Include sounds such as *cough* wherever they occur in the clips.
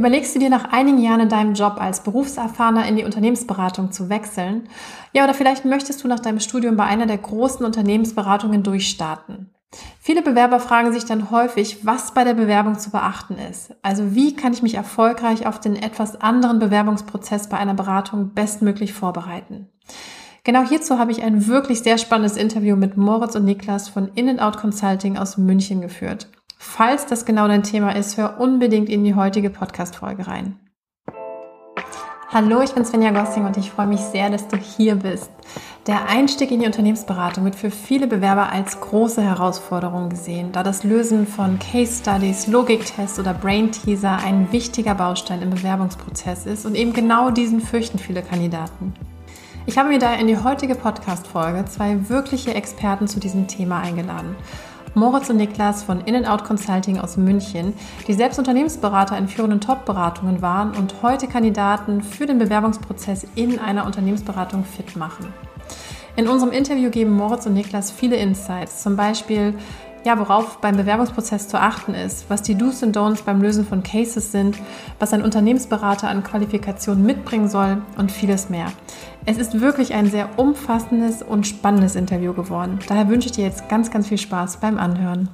Überlegst du dir nach einigen Jahren in deinem Job als Berufserfahrener in die Unternehmensberatung zu wechseln? Ja, oder vielleicht möchtest du nach deinem Studium bei einer der großen Unternehmensberatungen durchstarten. Viele Bewerber fragen sich dann häufig, was bei der Bewerbung zu beachten ist. Also wie kann ich mich erfolgreich auf den etwas anderen Bewerbungsprozess bei einer Beratung bestmöglich vorbereiten? Genau hierzu habe ich ein wirklich sehr spannendes Interview mit Moritz und Niklas von In-N-Out Consulting aus München geführt. Falls das genau dein Thema ist, hör unbedingt in die heutige Podcast-Folge rein. Hallo, ich bin Svenja Gossing und ich freue mich sehr, dass du hier bist. Der Einstieg in die Unternehmensberatung wird für viele Bewerber als große Herausforderung gesehen, da das Lösen von Case Studies, Logiktests oder Brain Teaser ein wichtiger Baustein im Bewerbungsprozess ist und eben genau diesen fürchten viele Kandidaten. Ich habe mir da in die heutige Podcast-Folge zwei wirkliche Experten zu diesem Thema eingeladen. Moritz und Niklas von In-N-Out Consulting aus München, die selbst Unternehmensberater in führenden Top-Beratungen waren und heute Kandidaten für den Bewerbungsprozess in einer Unternehmensberatung fit machen. In unserem Interview geben Moritz und Niklas viele Insights, zum Beispiel ja, worauf beim Bewerbungsprozess zu achten ist, was die Do's und Don'ts beim Lösen von Cases sind, was ein Unternehmensberater an Qualifikationen mitbringen soll und vieles mehr. Es ist wirklich ein sehr umfassendes und spannendes Interview geworden. Daher wünsche ich dir jetzt ganz, ganz viel Spaß beim Anhören.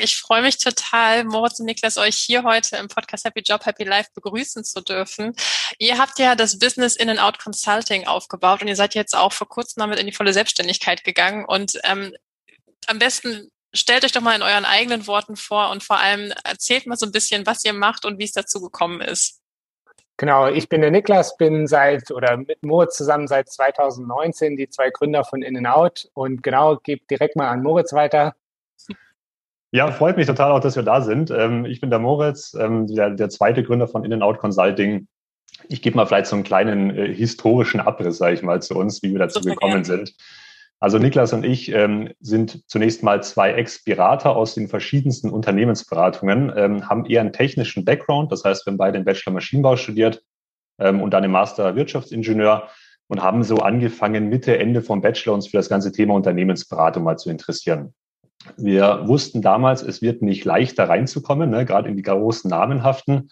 Ich freue mich total, Moritz und Niklas, euch hier heute im Podcast Happy Job, Happy Life begrüßen zu dürfen. Ihr habt ja das Business In and Out Consulting aufgebaut und ihr seid jetzt auch vor kurzem damit in die volle Selbstständigkeit gegangen. Und ähm, am besten stellt euch doch mal in euren eigenen Worten vor und vor allem erzählt mal so ein bisschen, was ihr macht und wie es dazu gekommen ist. Genau, ich bin der Niklas, bin seit oder mit Moritz zusammen seit 2019 die zwei Gründer von In and Out und genau, gebe direkt mal an Moritz weiter. Ja, freut mich total auch, dass wir da sind. Ähm, ich bin der Moritz, ähm, der, der zweite Gründer von In and Out Consulting. Ich gebe mal vielleicht so einen kleinen äh, historischen Abriss, sage ich mal, zu uns, wie wir dazu Super gekommen gerne. sind. Also Niklas und ich ähm, sind zunächst mal zwei Ex-Berater aus den verschiedensten Unternehmensberatungen, ähm, haben eher einen technischen Background, das heißt, wir haben beide den Bachelor Maschinenbau studiert ähm, und dann im Master Wirtschaftsingenieur und haben so angefangen, Mitte, Ende vom Bachelor uns für das ganze Thema Unternehmensberatung mal zu interessieren. Wir wussten damals, es wird nicht leichter reinzukommen, ne, gerade in die großen namenhaften.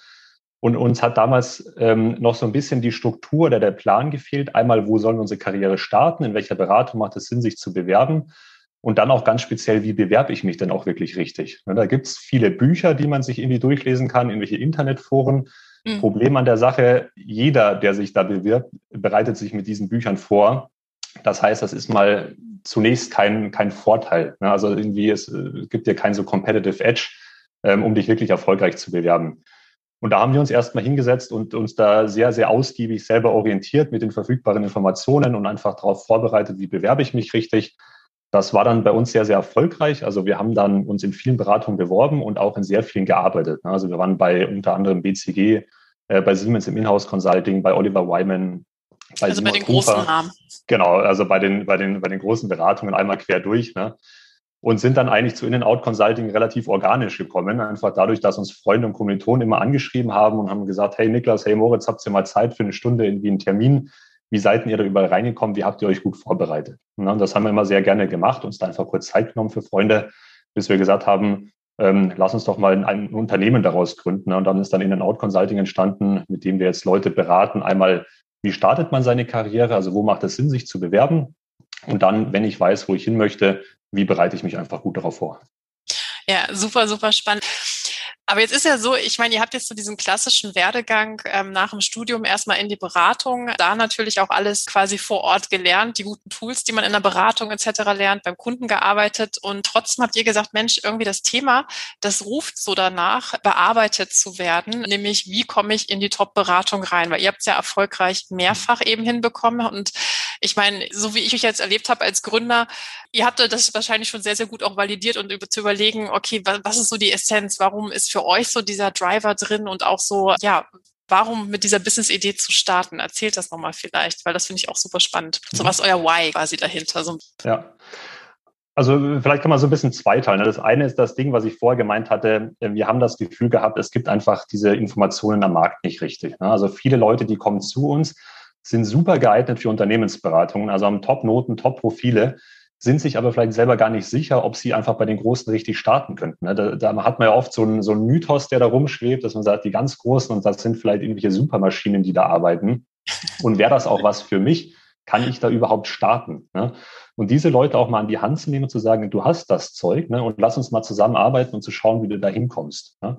Und uns hat damals ähm, noch so ein bisschen die Struktur oder der Plan gefehlt. Einmal, wo sollen unsere Karriere starten? In welcher Beratung macht es Sinn, sich zu bewerben? Und dann auch ganz speziell, wie bewerbe ich mich denn auch wirklich richtig? Ne, da gibt es viele Bücher, die man sich irgendwie durchlesen kann, irgendwelche Internetforen. Mhm. Problem an der Sache, jeder, der sich da bewirbt, bereitet sich mit diesen Büchern vor. Das heißt, das ist mal zunächst kein, kein Vorteil. Ne? Also irgendwie, es, äh, gibt dir kein so competitive Edge, ähm, um dich wirklich erfolgreich zu bewerben. Und da haben wir uns erstmal hingesetzt und uns da sehr, sehr ausgiebig selber orientiert mit den verfügbaren Informationen und einfach darauf vorbereitet, wie bewerbe ich mich richtig. Das war dann bei uns sehr, sehr erfolgreich. Also wir haben dann uns in vielen Beratungen beworben und auch in sehr vielen gearbeitet. Also wir waren bei unter anderem BCG, äh, bei Siemens im Inhouse Consulting, bei Oliver Wyman. Bei also Simon bei den Cooper. großen Namen. Genau, also bei den, bei den, bei den großen Beratungen einmal quer durch. Ne? Und sind dann eigentlich zu In-N-Out Consulting relativ organisch gekommen. Einfach dadurch, dass uns Freunde und Kommilitonen immer angeschrieben haben und haben gesagt, hey Niklas, hey Moritz, habt ihr mal Zeit für eine Stunde irgendwie einen Termin? Wie seid ihr da überall reingekommen? Wie habt ihr euch gut vorbereitet? Und das haben wir immer sehr gerne gemacht, uns da einfach kurz Zeit genommen für Freunde, bis wir gesagt haben, ähm, lass uns doch mal ein, Unternehmen daraus gründen. Und dann ist dann In-N-Out Consulting entstanden, mit dem wir jetzt Leute beraten. Einmal, wie startet man seine Karriere? Also wo macht es Sinn, sich zu bewerben? Und dann, wenn ich weiß, wo ich hin möchte, wie bereite ich mich einfach gut darauf vor? Ja, super, super spannend. Aber jetzt ist ja so, ich meine, ihr habt jetzt so diesen klassischen Werdegang ähm, nach dem Studium erstmal in die Beratung, da natürlich auch alles quasi vor Ort gelernt, die guten Tools, die man in der Beratung etc. lernt, beim Kunden gearbeitet und trotzdem habt ihr gesagt, Mensch, irgendwie das Thema, das ruft so danach, bearbeitet zu werden, nämlich wie komme ich in die Top-Beratung rein, weil ihr habt es ja erfolgreich mehrfach eben hinbekommen und ich meine, so wie ich euch jetzt erlebt habe als Gründer, ihr habt das wahrscheinlich schon sehr, sehr gut auch validiert und über, zu überlegen, okay, was, was ist so die Essenz? Warum ist für euch so dieser Driver drin und auch so, ja, warum mit dieser Business-Idee zu starten? Erzählt das nochmal vielleicht, weil das finde ich auch super spannend. So mhm. was euer Why quasi dahinter. So. Ja. Also vielleicht kann man so ein bisschen zweiteilen. Das eine ist das Ding, was ich vorher gemeint hatte. Wir haben das Gefühl gehabt, es gibt einfach diese Informationen am Markt nicht richtig. Also viele Leute, die kommen zu uns, sind super geeignet für Unternehmensberatungen, also haben Top-Noten, Top-Profile. sind sich aber vielleicht selber gar nicht sicher, ob sie einfach bei den Großen richtig starten könnten. Ne? Da, da hat man ja oft so einen, so einen Mythos, der da rumschwebt, dass man sagt, die ganz Großen und das sind vielleicht irgendwelche Supermaschinen, die da arbeiten. Und wäre das auch was für mich? Kann ich da überhaupt starten? Ne? Und diese Leute auch mal an die Hand zu nehmen und zu sagen, du hast das Zeug ne? und lass uns mal zusammenarbeiten und zu schauen, wie du da hinkommst. Ne?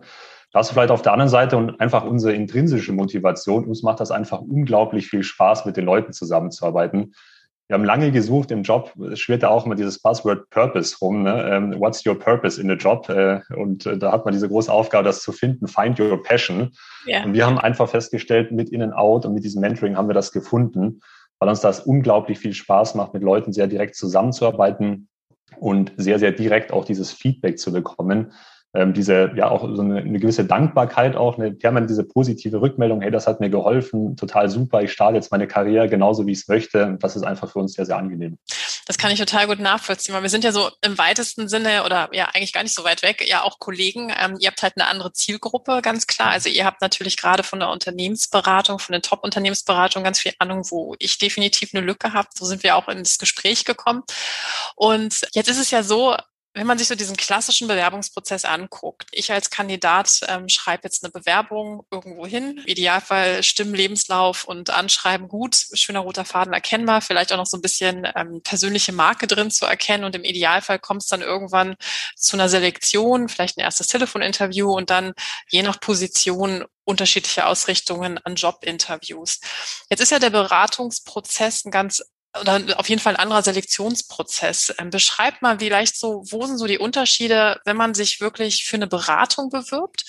Das vielleicht auf der anderen Seite und einfach unsere intrinsische Motivation. Uns macht das einfach unglaublich viel Spaß, mit den Leuten zusammenzuarbeiten wir haben lange gesucht im Job. Es schwirrt ja auch immer dieses Buzzword Purpose rum. Ne? Ähm, what's your purpose in the job? Äh, und äh, da hat man diese große Aufgabe, das zu finden. Find your passion. Yeah. Und wir haben einfach festgestellt, mit In-and-Out und mit diesem Mentoring haben wir das gefunden, weil uns das unglaublich viel Spaß macht, mit Leuten sehr direkt zusammenzuarbeiten und sehr, sehr direkt auch dieses Feedback zu bekommen ähm, diese, ja, auch so eine, eine gewisse Dankbarkeit auch, eine permanent diese positive Rückmeldung, hey, das hat mir geholfen, total super, ich starte jetzt meine Karriere genauso, wie ich es möchte. Und das ist einfach für uns sehr, sehr angenehm. Das kann ich total gut nachvollziehen, weil wir sind ja so im weitesten Sinne oder ja eigentlich gar nicht so weit weg, ja auch Kollegen. Ähm, ihr habt halt eine andere Zielgruppe, ganz klar. Also ihr habt natürlich gerade von der Unternehmensberatung, von den Top-Unternehmensberatungen ganz viel Ahnung, wo ich definitiv eine Lücke habe. So sind wir auch ins Gespräch gekommen. Und jetzt ist es ja so, wenn man sich so diesen klassischen Bewerbungsprozess anguckt, ich als Kandidat ähm, schreibe jetzt eine Bewerbung irgendwo hin, Idealfall Stimmen, Lebenslauf und Anschreiben gut, schöner roter Faden erkennbar, vielleicht auch noch so ein bisschen ähm, persönliche Marke drin zu erkennen. Und im Idealfall kommt es dann irgendwann zu einer Selektion, vielleicht ein erstes Telefoninterview und dann je nach Position unterschiedliche Ausrichtungen an Jobinterviews. Jetzt ist ja der Beratungsprozess ein ganz oder auf jeden Fall ein anderer Selektionsprozess. Ähm, beschreibt mal vielleicht so, wo sind so die Unterschiede, wenn man sich wirklich für eine Beratung bewirbt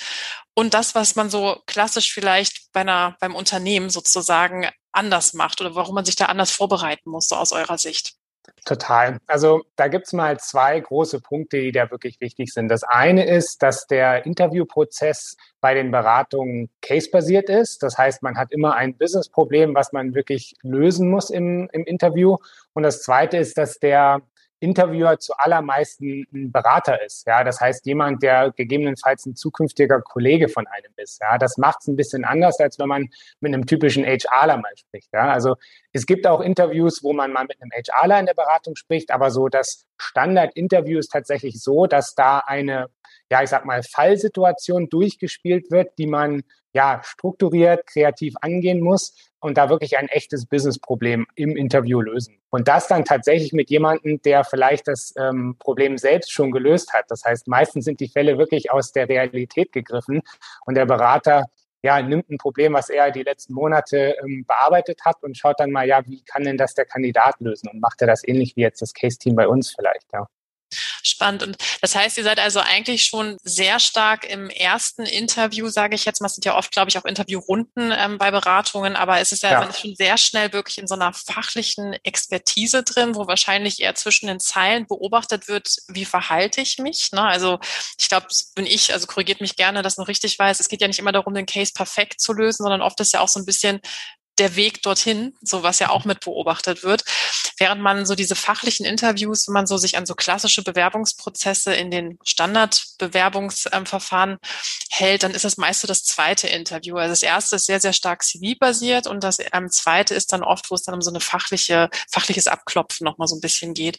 und das, was man so klassisch vielleicht bei einer, beim Unternehmen sozusagen anders macht oder warum man sich da anders vorbereiten muss, so aus eurer Sicht? Total. Also da gibt es mal zwei große Punkte, die da wirklich wichtig sind. Das eine ist, dass der Interviewprozess bei den Beratungen case-basiert ist. Das heißt, man hat immer ein Business-Problem, was man wirklich lösen muss im, im Interview. Und das zweite ist, dass der Interviewer zu allermeisten ein Berater ist. Ja, das heißt jemand, der gegebenenfalls ein zukünftiger Kollege von einem ist. Ja, das macht es ein bisschen anders, als wenn man mit einem typischen HRler mal spricht. Ja, also es gibt auch Interviews, wo man mal mit einem HRler in der Beratung spricht, aber so das Standard-Interview ist tatsächlich so, dass da eine, ja, ich sag mal, Fallsituation durchgespielt wird, die man ja strukturiert, kreativ angehen muss und da wirklich ein echtes Business-Problem im Interview lösen. Und das dann tatsächlich mit jemandem, der vielleicht das ähm, Problem selbst schon gelöst hat. Das heißt, meistens sind die Fälle wirklich aus der Realität gegriffen und der Berater ja, nimmt ein Problem, was er die letzten Monate ähm, bearbeitet hat und schaut dann mal, ja, wie kann denn das der Kandidat lösen und macht er das ähnlich wie jetzt das Case-Team bei uns vielleicht, ja. Spannend. Und das heißt, ihr seid also eigentlich schon sehr stark im ersten Interview, sage ich jetzt mal. Es sind ja oft, glaube ich, auch Interviewrunden ähm, bei Beratungen, aber es ist ja, ja. schon sehr schnell wirklich in so einer fachlichen Expertise drin, wo wahrscheinlich eher zwischen den Zeilen beobachtet wird, wie verhalte ich mich. Ne? Also ich glaube, bin ich, also korrigiert mich gerne, dass noch richtig weiß, es geht ja nicht immer darum, den Case perfekt zu lösen, sondern oft ist ja auch so ein bisschen der Weg dorthin, so was ja auch mit beobachtet wird. Während man so diese fachlichen Interviews, wenn man so sich an so klassische Bewerbungsprozesse in den Standardbewerbungsverfahren hält, dann ist das meist so das zweite Interview. Also das erste ist sehr, sehr stark CV-basiert und das ähm, zweite ist dann oft, wo es dann um so eine fachliche, fachliches Abklopfen nochmal so ein bisschen geht.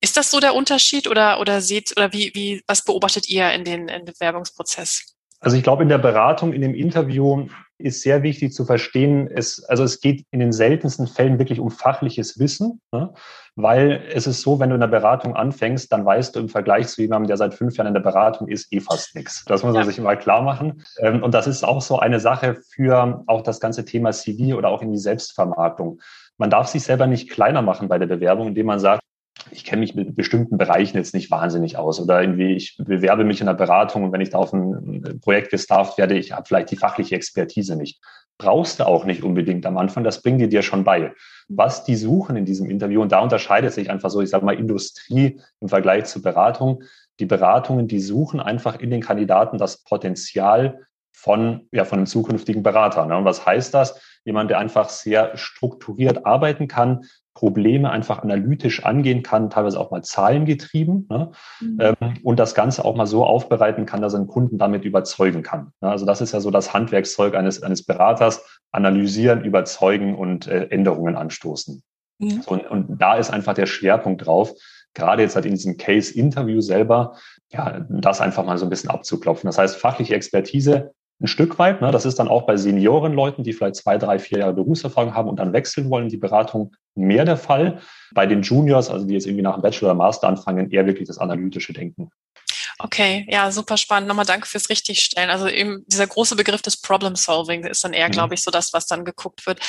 Ist das so der Unterschied oder, oder seht, oder wie, wie, was beobachtet ihr in den, in den Bewerbungsprozess? Also ich glaube, in der Beratung, in dem Interview ist sehr wichtig zu verstehen, es, also es geht in den seltensten Fällen wirklich um fachliches Wissen, ne? weil es ist so, wenn du in der Beratung anfängst, dann weißt du im Vergleich zu jemandem, der seit fünf Jahren in der Beratung ist, eh fast nichts. Das muss man ja. sich mal klar machen. Ähm, und das ist auch so eine Sache für auch das ganze Thema CV oder auch in die Selbstvermarktung. Man darf sich selber nicht kleiner machen bei der Bewerbung, indem man sagt, ich kenne mich mit bestimmten Bereichen jetzt nicht wahnsinnig aus oder irgendwie ich bewerbe mich in der Beratung und wenn ich da auf ein Projekt gestafft werde, ich habe vielleicht die fachliche Expertise nicht. Brauchst du auch nicht unbedingt am Anfang, das bringen die dir schon bei. Was die suchen in diesem Interview und da unterscheidet sich einfach so, ich sage mal, Industrie im Vergleich zu Beratung. Die Beratungen, die suchen einfach in den Kandidaten das Potenzial von, ja, von einem zukünftigen Berater. Ne? Und was heißt das? Jemand, der einfach sehr strukturiert arbeiten kann, Probleme einfach analytisch angehen kann, teilweise auch mal zahlengetrieben ne? Mhm. Ähm, und das Ganze auch mal so aufbereiten kann, dass er einen Kunden damit überzeugen kann. Ne? Also das ist ja so das Handwerkszeug eines, eines Beraters, analysieren, überzeugen und äh, Änderungen anstoßen. Mhm. So, und, und da ist einfach der Schwerpunkt drauf. gerade jetzt halt in diesem Case-Interview selber, ja, das einfach mal so ein bisschen abzuklopfen. Das heißt, fachliche Expertise ein Stück weit. Ne, das ist dann auch bei Seniorenleuten, die vielleicht zwei, drei, vier Jahre Berufserfahrung haben und dann wechseln wollen, die Beratung mehr der Fall. Bei den Juniors, also die jetzt irgendwie nach dem Bachelor oder Master anfangen, eher wirklich das analytische Denken. Okay, ja, super spannend. Nochmal danke fürs Richtigstellen. Also eben dieser große Begriff des Problem Solving ist dann eher, mhm. glaube ich, so das, was dann geguckt wird.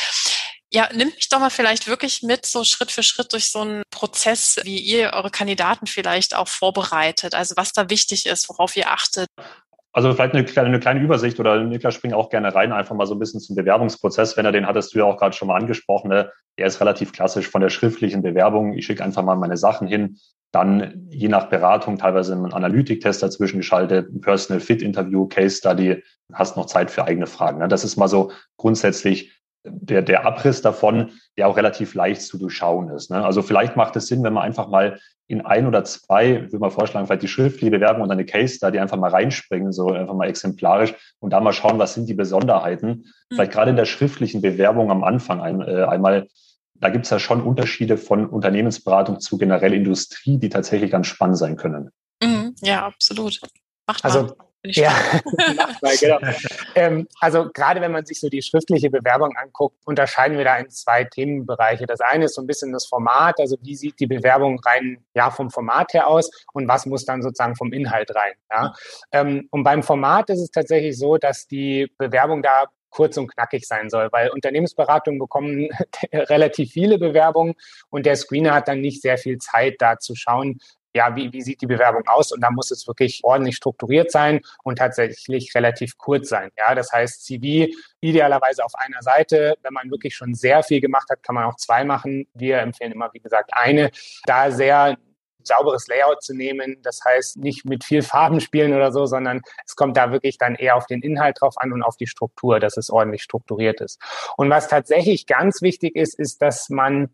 Ja, nimmt mich doch mal vielleicht wirklich mit, so Schritt für Schritt durch so einen Prozess, wie ihr eure Kandidaten vielleicht auch vorbereitet. Also was da wichtig ist, worauf ihr achtet. Also vielleicht eine kleine, eine kleine Übersicht oder Niklas springt auch gerne rein, einfach mal so ein bisschen zum Bewerbungsprozess. Wenn er den hattest du ja auch gerade schon mal angesprochen. Ne? Der ist relativ klassisch von der schriftlichen Bewerbung. Ich schicke einfach mal meine Sachen hin. Dann je nach Beratung teilweise einen Analytiktest dazwischen geschaltet, ein Personal Fit Interview, Case Study, hast noch Zeit für eigene Fragen. Ne? Das ist mal so grundsätzlich der, der Abriss davon, der auch relativ leicht zu durchschauen ist. Ne? Also vielleicht macht es Sinn, wenn man einfach mal in ein oder zwei, würde man vorschlagen, vielleicht die schriftliche Bewerbung und eine Case da, die einfach mal reinspringen, so einfach mal exemplarisch und da mal schauen, was sind die Besonderheiten. Mhm. Vielleicht gerade in der schriftlichen Bewerbung am Anfang ein, äh, einmal, da gibt es ja schon Unterschiede von Unternehmensberatung zu generell Industrie, die tatsächlich ganz spannend sein können. Mhm. Ja, absolut. Macht mal. Also ja, *laughs* *laughs* genau. ähm, also gerade wenn man sich so die schriftliche Bewerbung anguckt, unterscheiden wir da in zwei Themenbereiche. Das eine ist so ein bisschen das Format, also wie sieht die Bewerbung rein, ja, vom Format her aus und was muss dann sozusagen vom Inhalt rein. Ja? Ähm, und beim Format ist es tatsächlich so, dass die Bewerbung da kurz und knackig sein soll, weil Unternehmensberatungen bekommen *laughs* relativ viele Bewerbungen und der Screener hat dann nicht sehr viel Zeit, da zu schauen, ja, wie, wie sieht die Bewerbung aus? Und da muss es wirklich ordentlich strukturiert sein und tatsächlich relativ kurz sein. Ja, das heißt, CV idealerweise auf einer Seite. Wenn man wirklich schon sehr viel gemacht hat, kann man auch zwei machen. Wir empfehlen immer, wie gesagt, eine. Da sehr sauberes Layout zu nehmen. Das heißt, nicht mit viel Farben spielen oder so, sondern es kommt da wirklich dann eher auf den Inhalt drauf an und auf die Struktur, dass es ordentlich strukturiert ist. Und was tatsächlich ganz wichtig ist, ist, dass man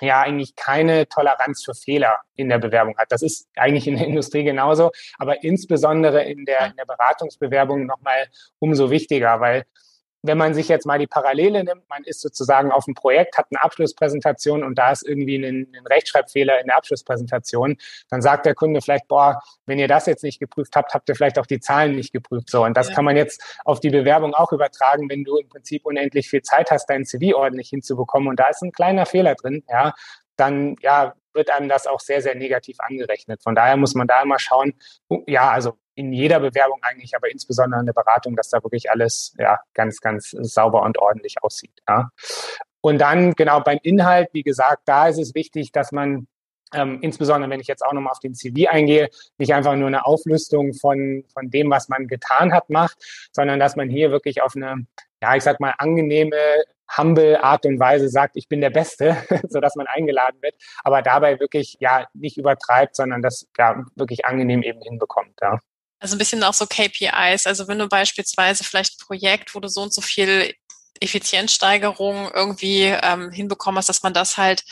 ja eigentlich keine Toleranz für Fehler in der Bewerbung hat. Das ist eigentlich in der Industrie genauso, aber insbesondere in der, in der Beratungsbewerbung nochmal umso wichtiger, weil wenn man sich jetzt mal die Parallele nimmt, man ist sozusagen auf dem Projekt, hat eine Abschlusspräsentation und da ist irgendwie ein, ein, Rechtschreibfehler in der Abschlusspräsentation, dann sagt der Kunde vielleicht, boah, wenn ihr das jetzt nicht geprüft habt, habt ihr vielleicht auch die Zahlen nicht geprüft. So, und das ja. kann man jetzt auf die Bewerbung auch übertragen, wenn du im Prinzip unendlich viel Zeit hast, dein CV ordentlich hinzubekommen und da ist ein kleiner Fehler drin, ja, dann ja, wird einem das auch sehr, sehr negativ angerechnet. Von daher muss man da immer schauen, ja, also in jeder Bewerbung eigentlich, aber insbesondere in der Beratung, dass da wirklich alles ja ganz, ganz sauber und ordentlich aussieht. Ja. Und dann genau beim Inhalt, wie gesagt, da ist es wichtig, dass man ähm, insbesondere wenn ich jetzt auch nochmal auf den CV eingehe, nicht einfach nur eine Auflistung von, von dem, was man getan hat, macht, sondern dass man hier wirklich auf eine, ja, ich sag mal, angenehme, humble Art und Weise sagt, ich bin der Beste, *laughs* so dass man eingeladen wird, aber dabei wirklich, ja, nicht übertreibt, sondern das, ja, wirklich angenehm eben hinbekommt, ja. Also ein bisschen auch so KPIs. Also wenn du beispielsweise vielleicht ein Projekt, wo du so und so viel Effizienzsteigerung irgendwie ähm, hinbekommen hast, dass man das halt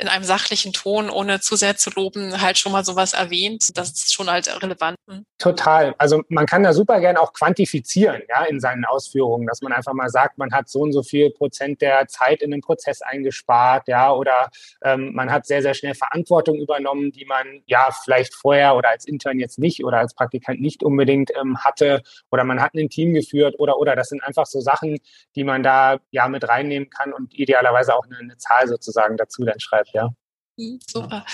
in einem sachlichen Ton, ohne zu sehr zu loben, halt schon mal sowas erwähnt. Das ist schon halt relevant. Hm. Total. Also man kann da super gerne auch quantifizieren, ja, in seinen Ausführungen, dass man einfach mal sagt, man hat so und so viel Prozent der Zeit in den Prozess eingespart, ja, oder ähm, man hat sehr, sehr schnell Verantwortung übernommen, die man ja vielleicht vorher oder als Intern jetzt nicht oder als Praktikant nicht unbedingt ähm, hatte, oder man hat ein Team geführt oder oder das sind einfach so Sachen, die man da ja mit reinnehmen kann und idealerweise auch eine, eine Zahl sozusagen dazu dann schreibt ja. Mhm, super.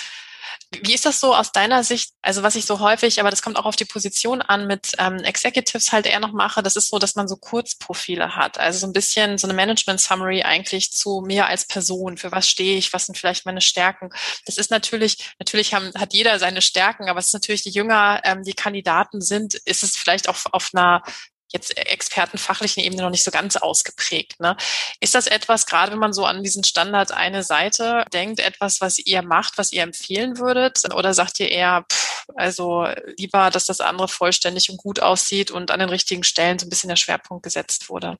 Wie ist das so aus deiner Sicht? Also was ich so häufig, aber das kommt auch auf die Position an, mit ähm, Executives halt eher noch mache, das ist so, dass man so Kurzprofile hat. Also so ein bisschen so eine Management-Summary eigentlich zu mir als Person. Für was stehe ich? Was sind vielleicht meine Stärken? Das ist natürlich, natürlich haben, hat jeder seine Stärken, aber es ist natürlich, je jünger ähm, die Kandidaten sind, ist es vielleicht auch auf einer jetzt expertenfachlichen Ebene noch nicht so ganz ausgeprägt. Ne? Ist das etwas, gerade wenn man so an diesen Standard eine Seite denkt, etwas, was ihr macht, was ihr empfehlen würdet? Oder sagt ihr eher, pff, also lieber, dass das andere vollständig und gut aussieht und an den richtigen Stellen so ein bisschen der Schwerpunkt gesetzt wurde?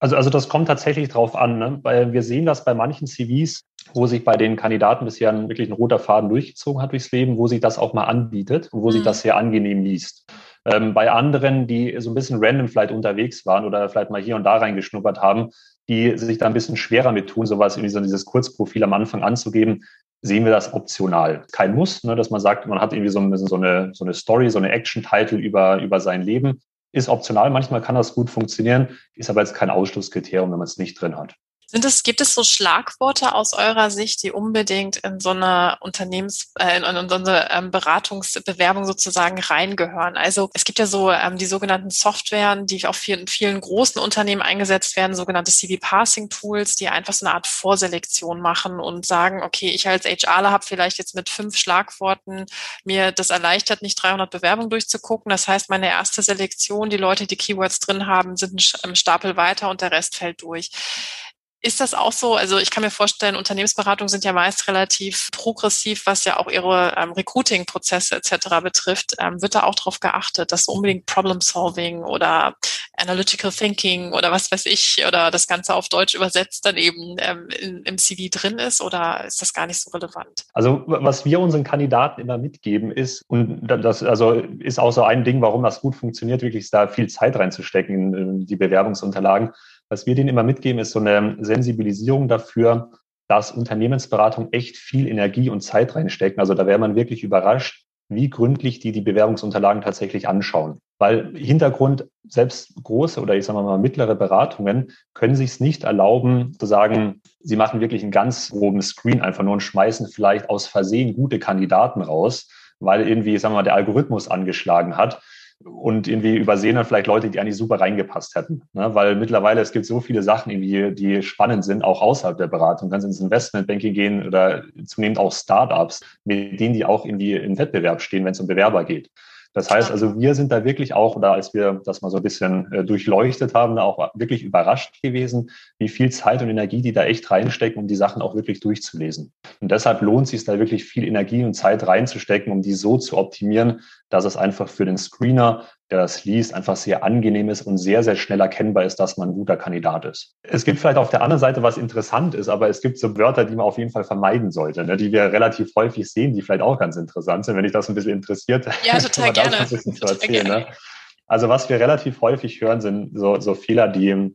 Also, also das kommt tatsächlich drauf an, ne? weil wir sehen das bei manchen CVs, wo sich bei den Kandidaten bisher wirklich ein roter Faden durchgezogen hat durchs Leben, wo sich das auch mal anbietet und wo mhm. sich das sehr angenehm liest. Ähm, bei anderen, die so ein bisschen random vielleicht unterwegs waren oder vielleicht mal hier und da reingeschnuppert haben, die sich da ein bisschen schwerer mit tun, sowas wie so dieses Kurzprofil am Anfang anzugeben, sehen wir das optional. Kein Muss, ne, dass man sagt, man hat irgendwie so, so eine, so eine Story, so eine Action-Title über, über sein Leben. Ist optional, manchmal kann das gut funktionieren, ist aber jetzt kein Ausschlusskriterium, wenn man es nicht drin hat. Sind es, gibt es so Schlagworte aus eurer Sicht, die unbedingt in so eine Unternehmens, äh, in, in so eine ähm, Beratungsbewerbung sozusagen reingehören? Also es gibt ja so ähm, die sogenannten Softwaren, die auf vielen, vielen großen Unternehmen eingesetzt werden, sogenannte CV-Passing-Tools, die einfach so eine Art Vorselektion machen und sagen, okay, ich als HRler habe vielleicht jetzt mit fünf Schlagworten mir das erleichtert, nicht 300 Bewerbungen durchzugucken. Das heißt, meine erste Selektion, die Leute, die Keywords drin haben, sind ein Stapel weiter und der Rest fällt durch. Ist das auch so? Also ich kann mir vorstellen, Unternehmensberatungen sind ja meist relativ progressiv, was ja auch ihre ähm, Recruiting-Prozesse etc. betrifft. Ähm, wird da auch darauf geachtet, dass unbedingt Problem-Solving oder Analytical Thinking oder was weiß ich oder das Ganze auf Deutsch übersetzt dann eben ähm, in, im CV drin ist oder ist das gar nicht so relevant? Also was wir unseren Kandidaten immer mitgeben ist, und das also ist auch so ein Ding, warum das gut funktioniert, wirklich da viel Zeit reinzustecken in, in die Bewerbungsunterlagen was wir denen immer mitgeben, ist so eine Sensibilisierung dafür, dass Unternehmensberatung echt viel Energie und Zeit reinstecken. Also da wäre man wirklich überrascht, wie gründlich die die Bewerbungsunterlagen tatsächlich anschauen. Weil Hintergrund, selbst große oder ich sage mal mittlere Beratungen können sich es nicht erlauben zu sagen, sie machen wirklich einen ganz groben Screen einfach nur und schmeißen vielleicht aus Versehen gute Kandidaten raus, weil irgendwie, sagen wir mal, der Algorithmus angeschlagen hat und irgendwie übersehen dann vielleicht Leute, die eigentlich super reingepasst hätten. Ne? Weil mittlerweile es gibt so viele Sachen, irgendwie, die spannend sind, auch außerhalb der Beratung. Ganz ins Investmentbanking gehen oder zunehmend auch Startups, mit denen die auch irgendwie im Wettbewerb stehen, wenn es um Bewerber geht. Das heißt also, wir sind da wirklich auch, oder als wir das mal so ein bisschen äh, durchleuchtet haben, auch wirklich überrascht gewesen, wie viel Zeit und Energie die da echt reinstecken, um die Sachen auch wirklich durchzulesen. Und deshalb lohnt es sich da wirklich viel Energie und Zeit reinzustecken, um die so zu optimieren, dass es einfach für den Screener der das liest, einfach sehr angenehm ist und sehr, sehr schnell erkennbar ist, dass man ein guter Kandidat ist. Es gibt vielleicht auf der anderen Seite was interessant ist, aber es gibt so Wörter, die man auf jeden Fall vermeiden sollte, ne, die wir relativ häufig sehen, die vielleicht auch ganz interessant sind, wenn dich das ein bisschen interessiert. Ja, *laughs* total gerne. Ein bisschen zu erzählen, ne? Also was wir relativ häufig hören, sind so, so Fehler, die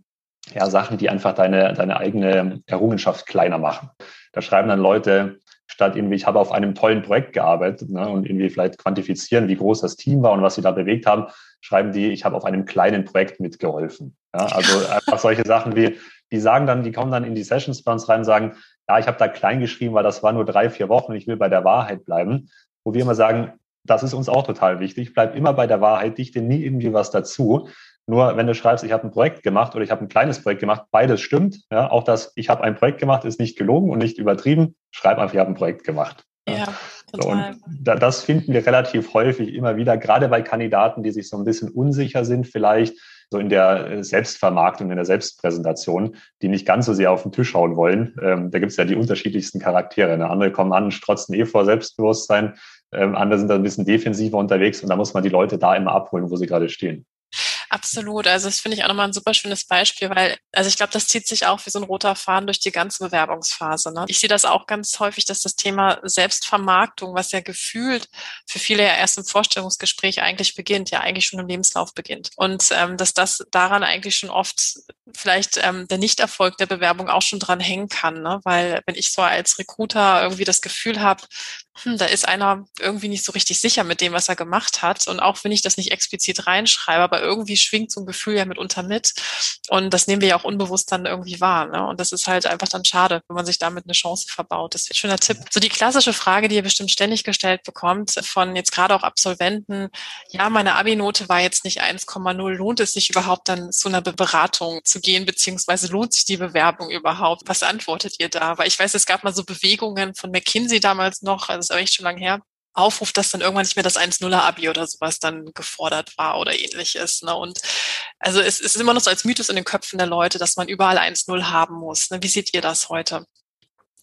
ja, Sachen, die einfach deine, deine eigene Errungenschaft kleiner machen. Da schreiben dann Leute, statt irgendwie, ich habe auf einem tollen Projekt gearbeitet ne, und irgendwie vielleicht quantifizieren, wie groß das Team war und was sie da bewegt haben, schreiben die, ich habe auf einem kleinen Projekt mitgeholfen. Ja, also *laughs* einfach solche Sachen wie, die sagen dann, die kommen dann in die Sessions bei uns rein und sagen, ja, ich habe da klein geschrieben, weil das war nur drei, vier Wochen, ich will bei der Wahrheit bleiben. Wo wir immer sagen, das ist uns auch total wichtig, bleib immer bei der Wahrheit, dichte nie irgendwie was dazu. Nur wenn du schreibst, ich habe ein Projekt gemacht oder ich habe ein kleines Projekt gemacht, beides stimmt. Ja, auch das, ich habe ein Projekt gemacht, ist nicht gelogen und nicht übertrieben. Schreib einfach, ich habe ein Projekt gemacht. Ja, total. So, und das finden wir relativ häufig immer wieder, gerade bei Kandidaten, die sich so ein bisschen unsicher sind, vielleicht so in der äh, Selbstvermarktung, in der Selbstpräsentation, die nicht ganz so sehr auf den Tisch hauen wollen. Ähm, da gibt es ja die unterschiedlichsten Charaktere. Ne? Andere kommen an, strotzen eh vor Selbstbewusstsein. Ähm, andere sind da ein bisschen defensiver unterwegs und da muss man die Leute da immer abholen, wo sie gerade stehen. Absolut. Also das finde ich auch nochmal ein super schönes Beispiel, weil, also ich glaube, das zieht sich auch wie so ein roter Faden durch die ganze Bewerbungsphase. Ne? Ich sehe das auch ganz häufig, dass das Thema Selbstvermarktung, was ja gefühlt für viele ja erst im Vorstellungsgespräch eigentlich beginnt, ja eigentlich schon im Lebenslauf beginnt. Und ähm, dass das daran eigentlich schon oft vielleicht ähm, der Nichterfolg der Bewerbung auch schon dran hängen kann. Ne? Weil wenn ich so als Recruiter irgendwie das Gefühl habe, hm, da ist einer irgendwie nicht so richtig sicher mit dem, was er gemacht hat. Und auch wenn ich das nicht explizit reinschreibe, aber irgendwie schwingt so ein Gefühl ja mitunter mit. Und das nehmen wir ja auch unbewusst dann irgendwie wahr. Ne? Und das ist halt einfach dann schade, wenn man sich damit eine Chance verbaut. Das ist ein schöner Tipp. So die klassische Frage, die ihr bestimmt ständig gestellt bekommt, von jetzt gerade auch Absolventen, ja, meine Abi-Note war jetzt nicht 1,0. Lohnt es sich überhaupt dann zu einer Beratung zu gehen, beziehungsweise lohnt sich die Bewerbung überhaupt? Was antwortet ihr da? Weil ich weiß, es gab mal so Bewegungen von McKinsey damals noch, also das ist aber echt schon lange her, Aufruf, dass dann irgendwann nicht mehr das 1-0er-Abi oder sowas dann gefordert war oder ähnliches. Ne? Und also es, es ist immer noch so als Mythos in den Köpfen der Leute, dass man überall 1-0 haben muss. Ne? Wie seht ihr das heute?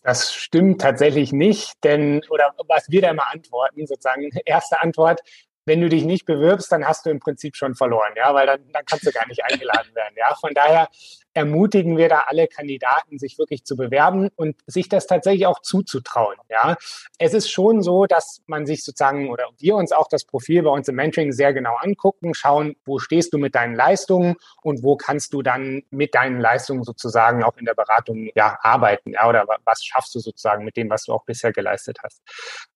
Das stimmt tatsächlich nicht, denn, oder was wir da immer antworten, sozusagen, *laughs* erste Antwort, wenn du dich nicht bewirbst, dann hast du im Prinzip schon verloren, ja, weil dann, dann kannst du gar nicht eingeladen werden, ja. Von daher ermutigen wir da alle Kandidaten, sich wirklich zu bewerben und sich das tatsächlich auch zuzutrauen. Ja, es ist schon so, dass man sich sozusagen oder wir uns auch das Profil bei uns im Mentoring sehr genau angucken, schauen, wo stehst du mit deinen Leistungen und wo kannst du dann mit deinen Leistungen sozusagen auch in der Beratung ja arbeiten, ja, oder was schaffst du sozusagen mit dem, was du auch bisher geleistet hast.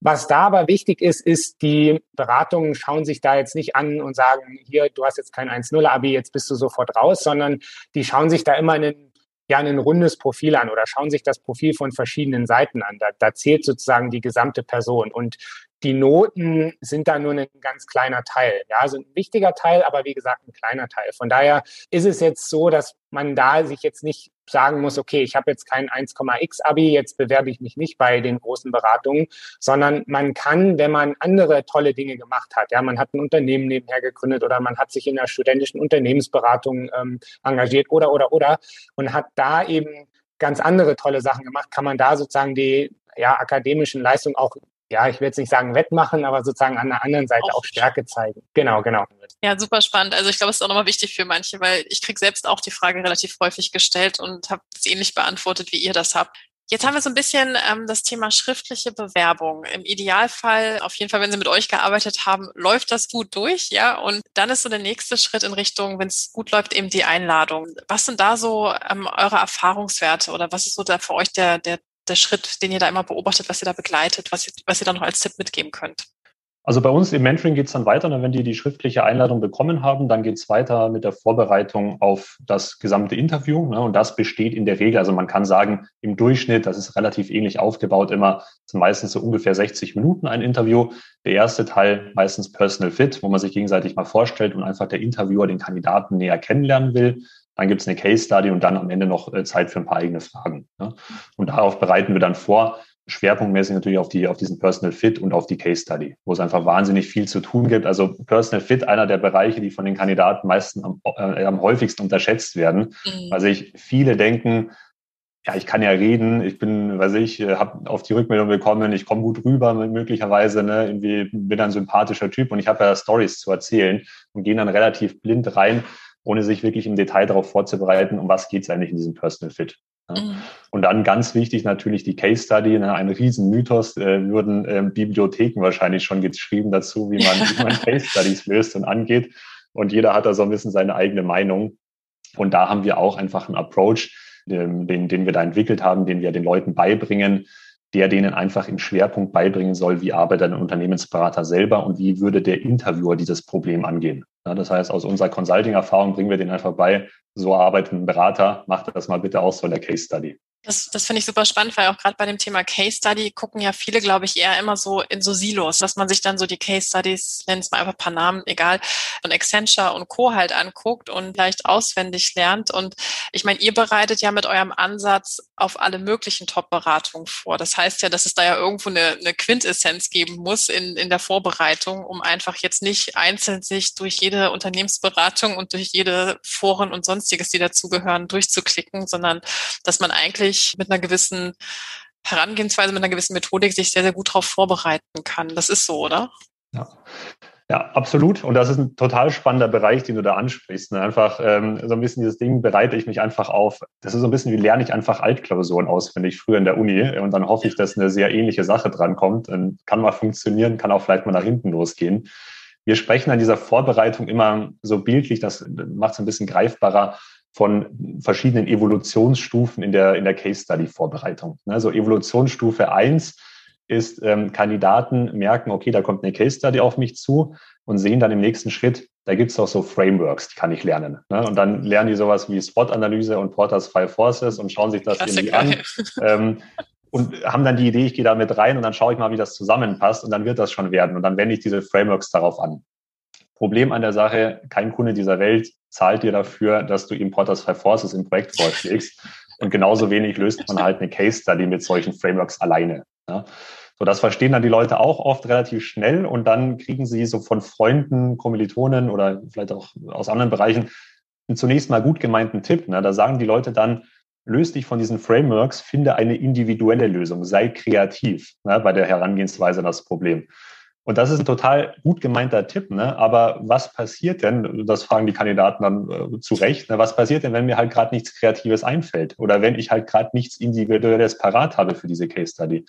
Was da aber wichtig ist, ist, die Beratungen schauen sich da jetzt nicht an und sagen, hier, du hast jetzt kein 1-0-Abi, jetzt bist du sofort raus, sondern die schauen sich da immer einen ja ein rundes Profil an oder schauen sich das Profil von verschiedenen Seiten an. Da, da zählt sozusagen die gesamte Person. Und die Noten sind da nur ein ganz kleiner Teil. Ja, also ein wichtiger Teil, aber wie gesagt, ein kleiner Teil. Von daher ist es jetzt so, dass man da sich jetzt nicht sagen muss, okay, ich habe jetzt kein 1,x Abi, jetzt bewerbe ich mich nicht bei den großen Beratungen, sondern man kann, wenn man andere tolle Dinge gemacht hat, ja, man hat ein Unternehmen nebenher gegründet oder man hat sich in der studentischen Unternehmensberatung ähm, engagiert oder oder oder und hat da eben ganz andere tolle Sachen gemacht, kann man da sozusagen die ja, akademischen Leistungen auch ja, ich will jetzt nicht sagen wettmachen, aber sozusagen an der anderen Seite auch, auch Stärke zeigen. Genau, genau. Ja, super spannend. Also ich glaube, es ist auch nochmal wichtig für manche, weil ich kriege selbst auch die Frage relativ häufig gestellt und habe es ähnlich beantwortet, wie ihr das habt. Jetzt haben wir so ein bisschen ähm, das Thema schriftliche Bewerbung. Im Idealfall, auf jeden Fall, wenn Sie mit euch gearbeitet haben, läuft das gut durch, ja. Und dann ist so der nächste Schritt in Richtung, wenn es gut läuft, eben die Einladung. Was sind da so ähm, eure Erfahrungswerte oder was ist so da für euch der, der der Schritt, den ihr da immer beobachtet, was ihr da begleitet, was ihr, was ihr da noch als Tipp mitgeben könnt? Also bei uns im Mentoring geht es dann weiter. Und wenn die die schriftliche Einladung bekommen haben, dann geht es weiter mit der Vorbereitung auf das gesamte Interview. Ne? Und das besteht in der Regel, also man kann sagen, im Durchschnitt, das ist relativ ähnlich aufgebaut, immer sind meistens so ungefähr 60 Minuten ein Interview. Der erste Teil meistens Personal Fit, wo man sich gegenseitig mal vorstellt und einfach der Interviewer den Kandidaten näher kennenlernen will. Dann gibt es eine Case Study und dann am Ende noch äh, Zeit für ein paar eigene Fragen. Ne? Und darauf bereiten wir dann vor, schwerpunktmäßig natürlich auf die, auf diesen Personal Fit und auf die Case Study, wo es einfach wahnsinnig viel zu tun gibt. Also Personal Fit, einer der Bereiche, die von den Kandidaten meistens am, äh, am häufigsten unterschätzt werden, mhm. weil sich viele denken, ja, ich kann ja reden, ich bin, weiß ich, äh, habe auf die Rückmeldung bekommen, ich komme gut rüber möglicherweise, ne, irgendwie bin ein sympathischer Typ und ich habe ja Stories zu erzählen und gehen dann relativ blind rein ohne sich wirklich im Detail darauf vorzubereiten, um was geht es eigentlich in diesem Personal Fit. Ja. Mhm. Und dann ganz wichtig natürlich die Case Study, ne, ein Riesenmythos, äh, würden äh, Bibliotheken wahrscheinlich schon geschrieben dazu, wie man, wie man *laughs* Case Studies löst und angeht. Und jeder hat da so ein bisschen seine eigene Meinung. Und da haben wir auch einfach einen Approach, den, den, den wir da entwickelt haben, den wir den Leuten beibringen, der denen einfach im Schwerpunkt beibringen soll, wie arbeitet ein Unternehmensberater selber und wie würde der Interviewer dieses Problem angehen. Ja, das heißt, aus unserer Consulting-Erfahrung bringen wir denen einfach bei, so arbeitet ein Berater, macht das mal bitte aus so in der Case Study. Das, das finde ich super spannend, weil auch gerade bei dem Thema Case Study gucken ja viele, glaube ich, eher immer so in so Silos, dass man sich dann so die Case Studies, nennt es mal einfach ein paar Namen, egal, von Accenture und Co. halt anguckt und vielleicht auswendig lernt. Und ich meine, ihr bereitet ja mit eurem Ansatz auf alle möglichen Top-Beratungen vor. Das heißt ja, dass es da ja irgendwo eine, eine Quintessenz geben muss in, in der Vorbereitung, um einfach jetzt nicht einzeln sich durch jede Unternehmensberatung und durch jede Foren und sonstiges, die dazugehören, durchzuklicken, sondern dass man eigentlich wirklich mit einer gewissen Herangehensweise, mit einer gewissen Methodik sich sehr, sehr gut darauf vorbereiten kann. Das ist so, oder? Ja. Ja, absolut. Und das ist ein total spannender Bereich, den du da ansprichst. Ne? Einfach ähm, so ein bisschen dieses Ding bereite ich mich einfach auf. Das ist so ein bisschen wie lerne ich einfach Altklausuren auswendig früher in der Uni und dann hoffe ich, dass eine sehr ähnliche Sache drankommt. Und kann mal funktionieren, kann auch vielleicht mal nach hinten losgehen. Wir sprechen an dieser Vorbereitung immer so bildlich, das macht es ein bisschen greifbarer von verschiedenen Evolutionsstufen in der, in der Case Study Vorbereitung. Also Evolutionsstufe eins ist, ähm, Kandidaten merken, okay, da kommt eine Case Study auf mich zu und sehen dann im nächsten Schritt, da gibt es auch so Frameworks, die kann ich lernen. Ne? Und dann lernen die sowas wie SWOT-Analyse und Porters Five Forces und schauen sich das Klassiker. irgendwie an. Ähm, und haben dann die Idee, ich gehe da mit rein und dann schaue ich mal, wie das zusammenpasst und dann wird das schon werden. Und dann wende ich diese Frameworks darauf an. Problem an der Sache, kein Kunde dieser Welt zahlt dir dafür, dass du ihm Porters Five Forces im Projekt vorschlägst. Und genauso wenig löst man halt eine Case Study mit solchen Frameworks alleine. Ja. So, das verstehen dann die Leute auch oft relativ schnell und dann kriegen sie so von Freunden, Kommilitonen oder vielleicht auch aus anderen Bereichen einen zunächst mal gut gemeinten Tipp. Ne? Da sagen die Leute dann, löst dich von diesen Frameworks, finde eine individuelle Lösung, sei kreativ ne, bei der Herangehensweise an das Problem. Und das ist ein total gut gemeinter Tipp, ne? Aber was passiert denn, das fragen die Kandidaten dann äh, zu Recht, ne? was passiert denn, wenn mir halt gerade nichts Kreatives einfällt oder wenn ich halt gerade nichts Individuelles parat habe für diese Case Study?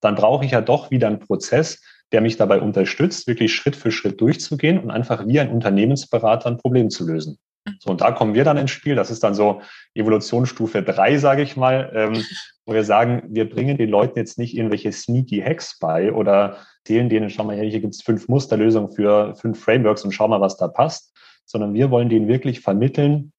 Dann brauche ich ja doch wieder einen Prozess, der mich dabei unterstützt, wirklich Schritt für Schritt durchzugehen und einfach wie ein Unternehmensberater ein Problem zu lösen. So, und da kommen wir dann ins Spiel. Das ist dann so Evolutionsstufe drei, sage ich mal, ähm, *laughs* wo wir sagen, wir bringen den Leuten jetzt nicht irgendwelche sneaky Hacks bei oder erzählen denen, schau mal her, hier gibt es fünf Musterlösungen für fünf Frameworks und schau mal, was da passt, sondern wir wollen denen wirklich vermitteln,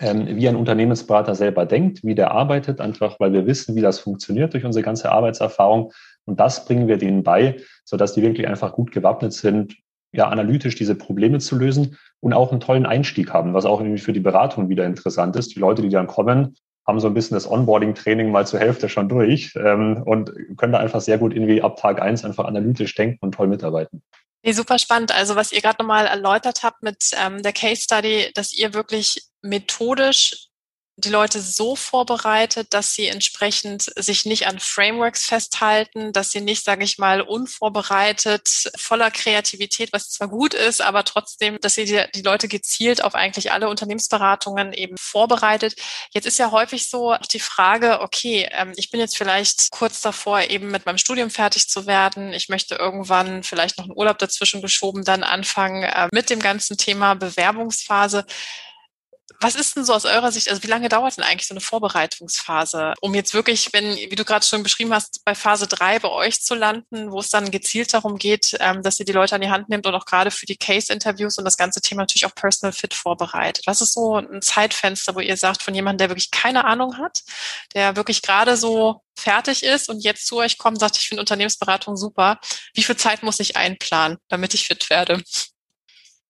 ähm, wie ein Unternehmensberater selber denkt, wie der arbeitet, einfach weil wir wissen, wie das funktioniert durch unsere ganze Arbeitserfahrung. Und das bringen wir denen bei, sodass die wirklich einfach gut gewappnet sind, ja, analytisch diese Probleme zu lösen und auch einen tollen Einstieg haben, was auch irgendwie für die Beratung wieder interessant ist. Die Leute, die dann kommen, haben so ein bisschen das Onboarding-Training mal zur Hälfte schon durch ähm, und können da einfach sehr gut irgendwie ab Tag eins einfach analytisch denken und toll mitarbeiten. Nee, super spannend. Also was ihr gerade nochmal erläutert habt mit ähm, der Case Study, dass ihr wirklich methodisch die Leute so vorbereitet, dass sie entsprechend sich nicht an Frameworks festhalten, dass sie nicht, sage ich mal, unvorbereitet, voller Kreativität, was zwar gut ist, aber trotzdem, dass sie die, die, Leute gezielt auf eigentlich alle Unternehmensberatungen eben vorbereitet. Jetzt ist ja häufig so die Frage, okay, ähm, ich bin jetzt vielleicht kurz davor, eben mit meinem Studium fertig zu werden. Ich möchte irgendwann vielleicht noch einen Urlaub dazwischen geschoben, dann anfangen äh, mit dem ganzen Thema Bewerbungsphase. Was ist denn so aus eurer Sicht, also wie lange dauert denn eigentlich so eine Vorbereitungsphase, um jetzt wirklich, wenn, wie du gerade schon beschrieben hast, bei Phase drei bei euch zu landen, wo es dann gezielt darum geht, ähm, dass ihr die Leute an die Hand nimmt und auch gerade für die Case-Interviews und das ganze Thema natürlich auch Personal Fit vorbereitet. Was ist so ein Zeitfenster, wo ihr sagt, von jemandem, der wirklich keine Ahnung hat, der wirklich gerade so fertig ist und jetzt zu euch kommt, sagt, ich finde Unternehmensberatung super. Wie viel Zeit muss ich einplanen, damit ich fit werde?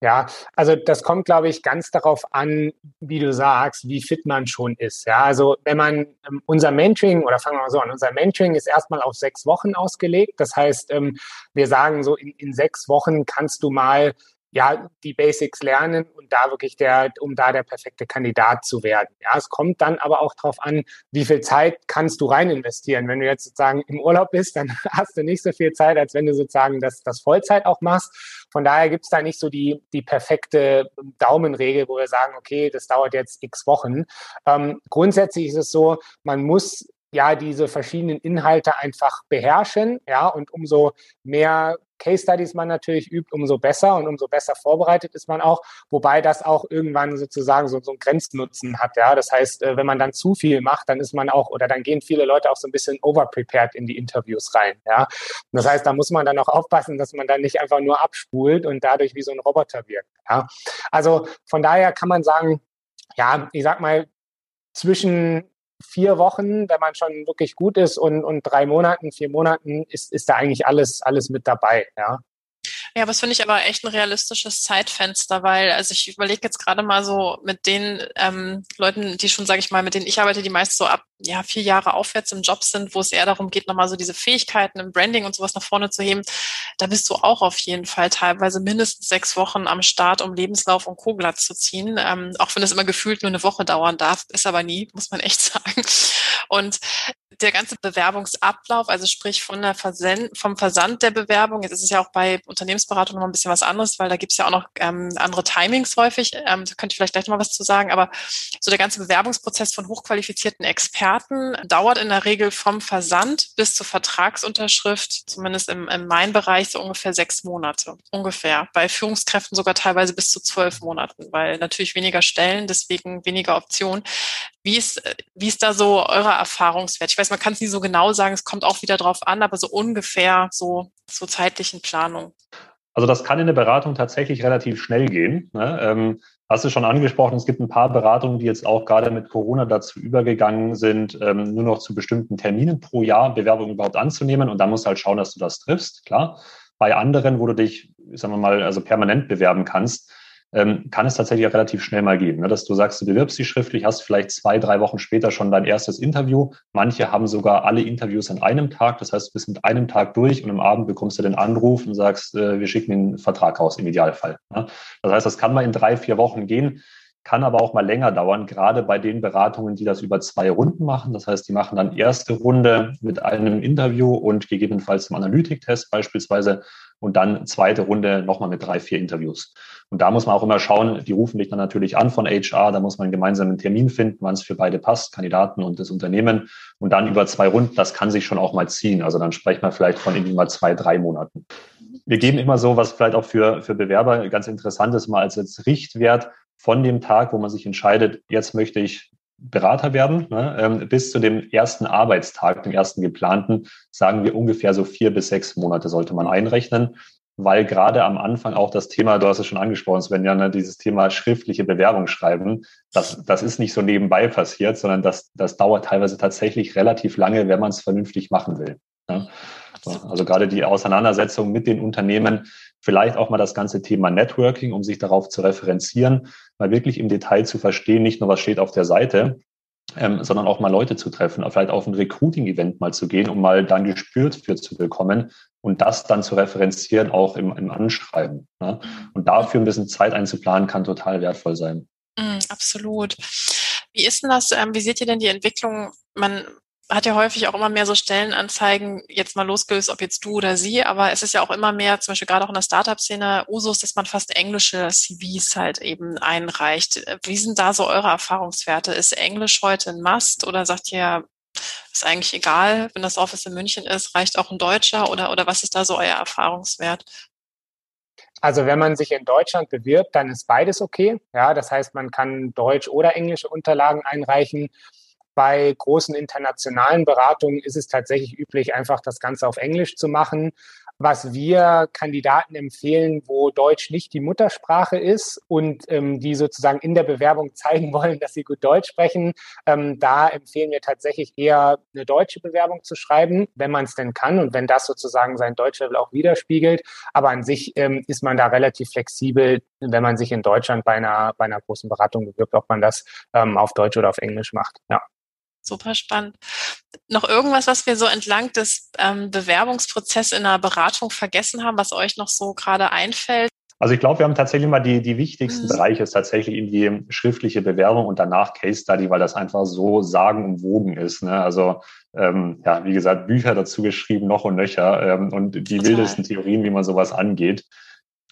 Ja, also das kommt, glaube ich, ganz darauf an, wie du sagst, wie fit man schon ist. Ja, also wenn man ähm, unser Mentoring oder fangen wir mal so an, unser Mentoring ist erstmal auf sechs Wochen ausgelegt. Das heißt, ähm, wir sagen so in, in sechs Wochen kannst du mal ja, die Basics lernen und da wirklich der, um da der perfekte Kandidat zu werden. Ja, es kommt dann aber auch darauf an, wie viel Zeit kannst du rein investieren. Wenn du jetzt sozusagen im Urlaub bist, *laughs* dann hast du nicht so viel Zeit, als wenn du sozusagen das, das Vollzeit auch machst. Von daher gibt's da nicht so die, die perfekte Daumenregel, wo wir sagen, okay, das dauert jetzt x Wochen. Ähm, grundsätzlich ist es so, man muss ja diese verschiedenen Inhalte einfach beherrschen, ja, und umso mehr Case Studies man natürlich übt, umso besser und umso besser vorbereitet ist man auch, wobei das auch irgendwann sozusagen so, so einen Grenznutzen hat. Ja, das heißt, äh, wenn man dann zu viel macht, dann ist man auch oder dann gehen viele Leute auch so ein bisschen overprepared in die Interviews rein. Ja, das heißt, da muss man dann auch aufpassen, dass man dann nicht einfach nur abspult und dadurch wie so ein Roboter wirkt. Ja, also von daher kann man sagen, ja, ich sag mal zwischen vier Wochen, wenn man schon wirklich gut ist und, und drei Monaten, vier Monaten ist, ist da eigentlich alles, alles mit dabei, ja. Ja, was finde ich aber echt ein realistisches Zeitfenster, weil, also ich überlege jetzt gerade mal so mit den ähm, Leuten, die schon, sage ich mal, mit denen ich arbeite, die meist so ab ja, vier Jahre aufwärts im Job sind, wo es eher darum geht, nochmal so diese Fähigkeiten im Branding und sowas nach vorne zu heben, da bist du auch auf jeden Fall teilweise mindestens sechs Wochen am Start, um Lebenslauf und Co. glatt zu ziehen. Ähm, auch wenn es immer gefühlt nur eine Woche dauern darf, ist aber nie, muss man echt *laughs* sagen. Und der ganze Bewerbungsablauf, also sprich von der Versend, vom Versand der Bewerbung, jetzt ist es ja auch bei Unternehmensberatung noch ein bisschen was anderes, weil da gibt es ja auch noch ähm, andere Timings häufig, ähm, da könnte ich vielleicht gleich noch mal was zu sagen, aber so der ganze Bewerbungsprozess von hochqualifizierten Experten dauert in der Regel vom Versand bis zur Vertragsunterschrift, zumindest im, im Main-Bereich, so ungefähr sechs Monate, ungefähr. Bei Führungskräften sogar teilweise bis zu zwölf Monaten, weil natürlich weniger Stellen, deswegen weniger Optionen. Wie ist, wie ist da so euer Erfahrungswert? Ich weiß, man kann es nie so genau sagen, es kommt auch wieder drauf an, aber so ungefähr so, so zeitlichen Planung. Also das kann in der Beratung tatsächlich relativ schnell gehen. Ne? Ähm, hast du schon angesprochen, es gibt ein paar Beratungen, die jetzt auch gerade mit Corona dazu übergegangen sind, ähm, nur noch zu bestimmten Terminen pro Jahr Bewerbungen überhaupt anzunehmen. Und da musst du halt schauen, dass du das triffst, klar. Bei anderen, wo du dich, sagen wir mal, also permanent bewerben kannst, ähm, kann es tatsächlich auch relativ schnell mal geben, ne? dass du sagst, du bewirbst dich schriftlich, hast vielleicht zwei, drei Wochen später schon dein erstes Interview. Manche haben sogar alle Interviews an einem Tag. Das heißt, du bist mit einem Tag durch und am Abend bekommst du den Anruf und sagst, äh, wir schicken den Vertrag raus im Idealfall. Ne? Das heißt, das kann mal in drei, vier Wochen gehen. Kann aber auch mal länger dauern, gerade bei den Beratungen, die das über zwei Runden machen. Das heißt, die machen dann erste Runde mit einem Interview und gegebenenfalls einem Analytiktest beispielsweise und dann zweite Runde nochmal mit drei, vier Interviews. Und da muss man auch immer schauen, die rufen dich dann natürlich an von HR, da muss man gemeinsam einen Termin finden, wann es für beide passt, Kandidaten und das Unternehmen. Und dann über zwei Runden, das kann sich schon auch mal ziehen. Also dann sprechen wir vielleicht von irgendwie mal zwei, drei Monaten. Wir geben immer so, was vielleicht auch für, für Bewerber ganz interessant ist, mal als jetzt Richtwert von dem Tag, wo man sich entscheidet, jetzt möchte ich Berater werden, ne, ähm, bis zu dem ersten Arbeitstag, dem ersten geplanten, sagen wir ungefähr so vier bis sechs Monate sollte man einrechnen weil gerade am Anfang auch das Thema, du hast es schon angesprochen, Svenja, ne, dieses Thema schriftliche Bewerbung schreiben, das, das ist nicht so nebenbei passiert, sondern das, das dauert teilweise tatsächlich relativ lange, wenn man es vernünftig machen will. Ne? Also gerade die Auseinandersetzung mit den Unternehmen, vielleicht auch mal das ganze Thema Networking, um sich darauf zu referenzieren, mal wirklich im Detail zu verstehen, nicht nur was steht auf der Seite, ähm, sondern auch mal Leute zu treffen, vielleicht auf ein Recruiting-Event mal zu gehen, um mal dann gespürt für zu bekommen und das dann zu referenzieren, auch im, im Anschreiben. Ne? Und dafür ein bisschen Zeit einzuplanen, kann total wertvoll sein. Mm, absolut. Wie ist denn das? Ähm, wie seht ihr denn die Entwicklung? Man hat ja häufig auch immer mehr so Stellenanzeigen, jetzt mal losgelöst, ob jetzt du oder sie, aber es ist ja auch immer mehr, zum Beispiel gerade auch in der Startup-Szene, Usus, dass man fast englische CVs halt eben einreicht. Wie sind da so eure Erfahrungswerte? Ist Englisch heute ein Must oder sagt ihr, ist eigentlich egal, wenn das Office in München ist, reicht auch ein Deutscher oder, oder was ist da so euer Erfahrungswert? Also wenn man sich in Deutschland bewirbt, dann ist beides okay. Ja, das heißt, man kann deutsch oder englische Unterlagen einreichen. Bei großen internationalen Beratungen ist es tatsächlich üblich, einfach das Ganze auf Englisch zu machen. Was wir Kandidaten empfehlen, wo Deutsch nicht die Muttersprache ist und ähm, die sozusagen in der Bewerbung *laughs* zeigen wollen, dass sie gut Deutsch sprechen, ähm, da empfehlen wir tatsächlich eher eine deutsche Bewerbung zu schreiben, wenn man es denn kann und wenn das sozusagen sein Deutschlevel auch widerspiegelt. Aber an sich ähm, ist man da relativ flexibel, wenn man sich in Deutschland bei einer, bei einer großen Beratung bewirbt, ob man das ähm, auf Deutsch oder auf Englisch macht. Ja. Super spannend. Noch irgendwas, was wir so entlang des ähm, Bewerbungsprozesses in einer Beratung vergessen haben, was euch noch so gerade einfällt? Also ich glaube, wir haben tatsächlich mal die, die wichtigsten mhm. Bereiche ist tatsächlich in die schriftliche Bewerbung und danach Case Study, weil das einfach so sagenumwogen ist. Ne? Also ähm, ja, wie gesagt, Bücher dazu geschrieben, noch und nöcher ähm, und die Total. wildesten Theorien, wie man sowas angeht.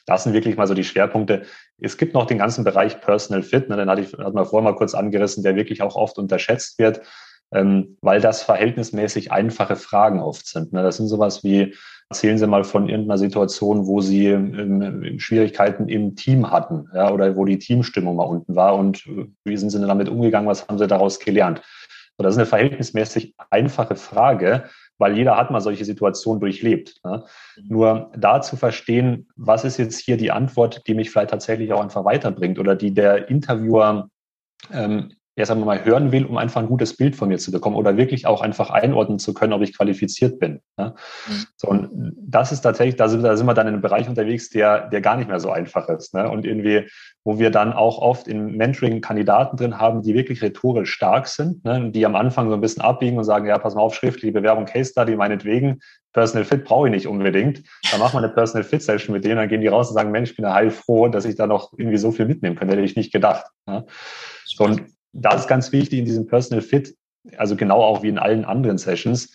Das sind wirklich mal so die Schwerpunkte. Es gibt noch den ganzen Bereich Personal Fit, ne, den hatte ich, hat man vorher mal kurz angerissen, der wirklich auch oft unterschätzt wird, ähm, weil das verhältnismäßig einfache Fragen oft sind. Ne. Das sind sowas wie, erzählen Sie mal von irgendeiner Situation, wo Sie ähm, Schwierigkeiten im Team hatten, ja, oder wo die Teamstimmung mal unten war und äh, wie sind Sie denn damit umgegangen, was haben Sie daraus gelernt? So, das ist eine verhältnismäßig einfache Frage, weil jeder hat mal solche Situationen durchlebt. Ne? Mhm. Nur da zu verstehen, was ist jetzt hier die Antwort, die mich vielleicht tatsächlich auch einfach weiterbringt oder die der Interviewer ähm, erst einmal mal hören will, um einfach ein gutes Bild von mir zu bekommen oder wirklich auch einfach einordnen zu können, ob ich qualifiziert bin. Ne? Mhm. So, und das ist tatsächlich, da sind, da sind wir dann in einem Bereich unterwegs, der, der gar nicht mehr so einfach ist. Ne? Und irgendwie wo wir dann auch oft in Mentoring Kandidaten drin haben, die wirklich rhetorisch stark sind, ne, die am Anfang so ein bisschen abbiegen und sagen, ja, pass mal auf, schriftliche Bewerbung, Case Study, meinetwegen, Personal Fit brauche ich nicht unbedingt. Dann machen wir eine Personal Fit Session mit denen, dann gehen die raus und sagen, Mensch, ich bin ja heilfroh, dass ich da noch irgendwie so viel mitnehmen kann, hätte ich nicht gedacht. Ne. So, und das ist ganz wichtig in diesem Personal Fit, also genau auch wie in allen anderen Sessions,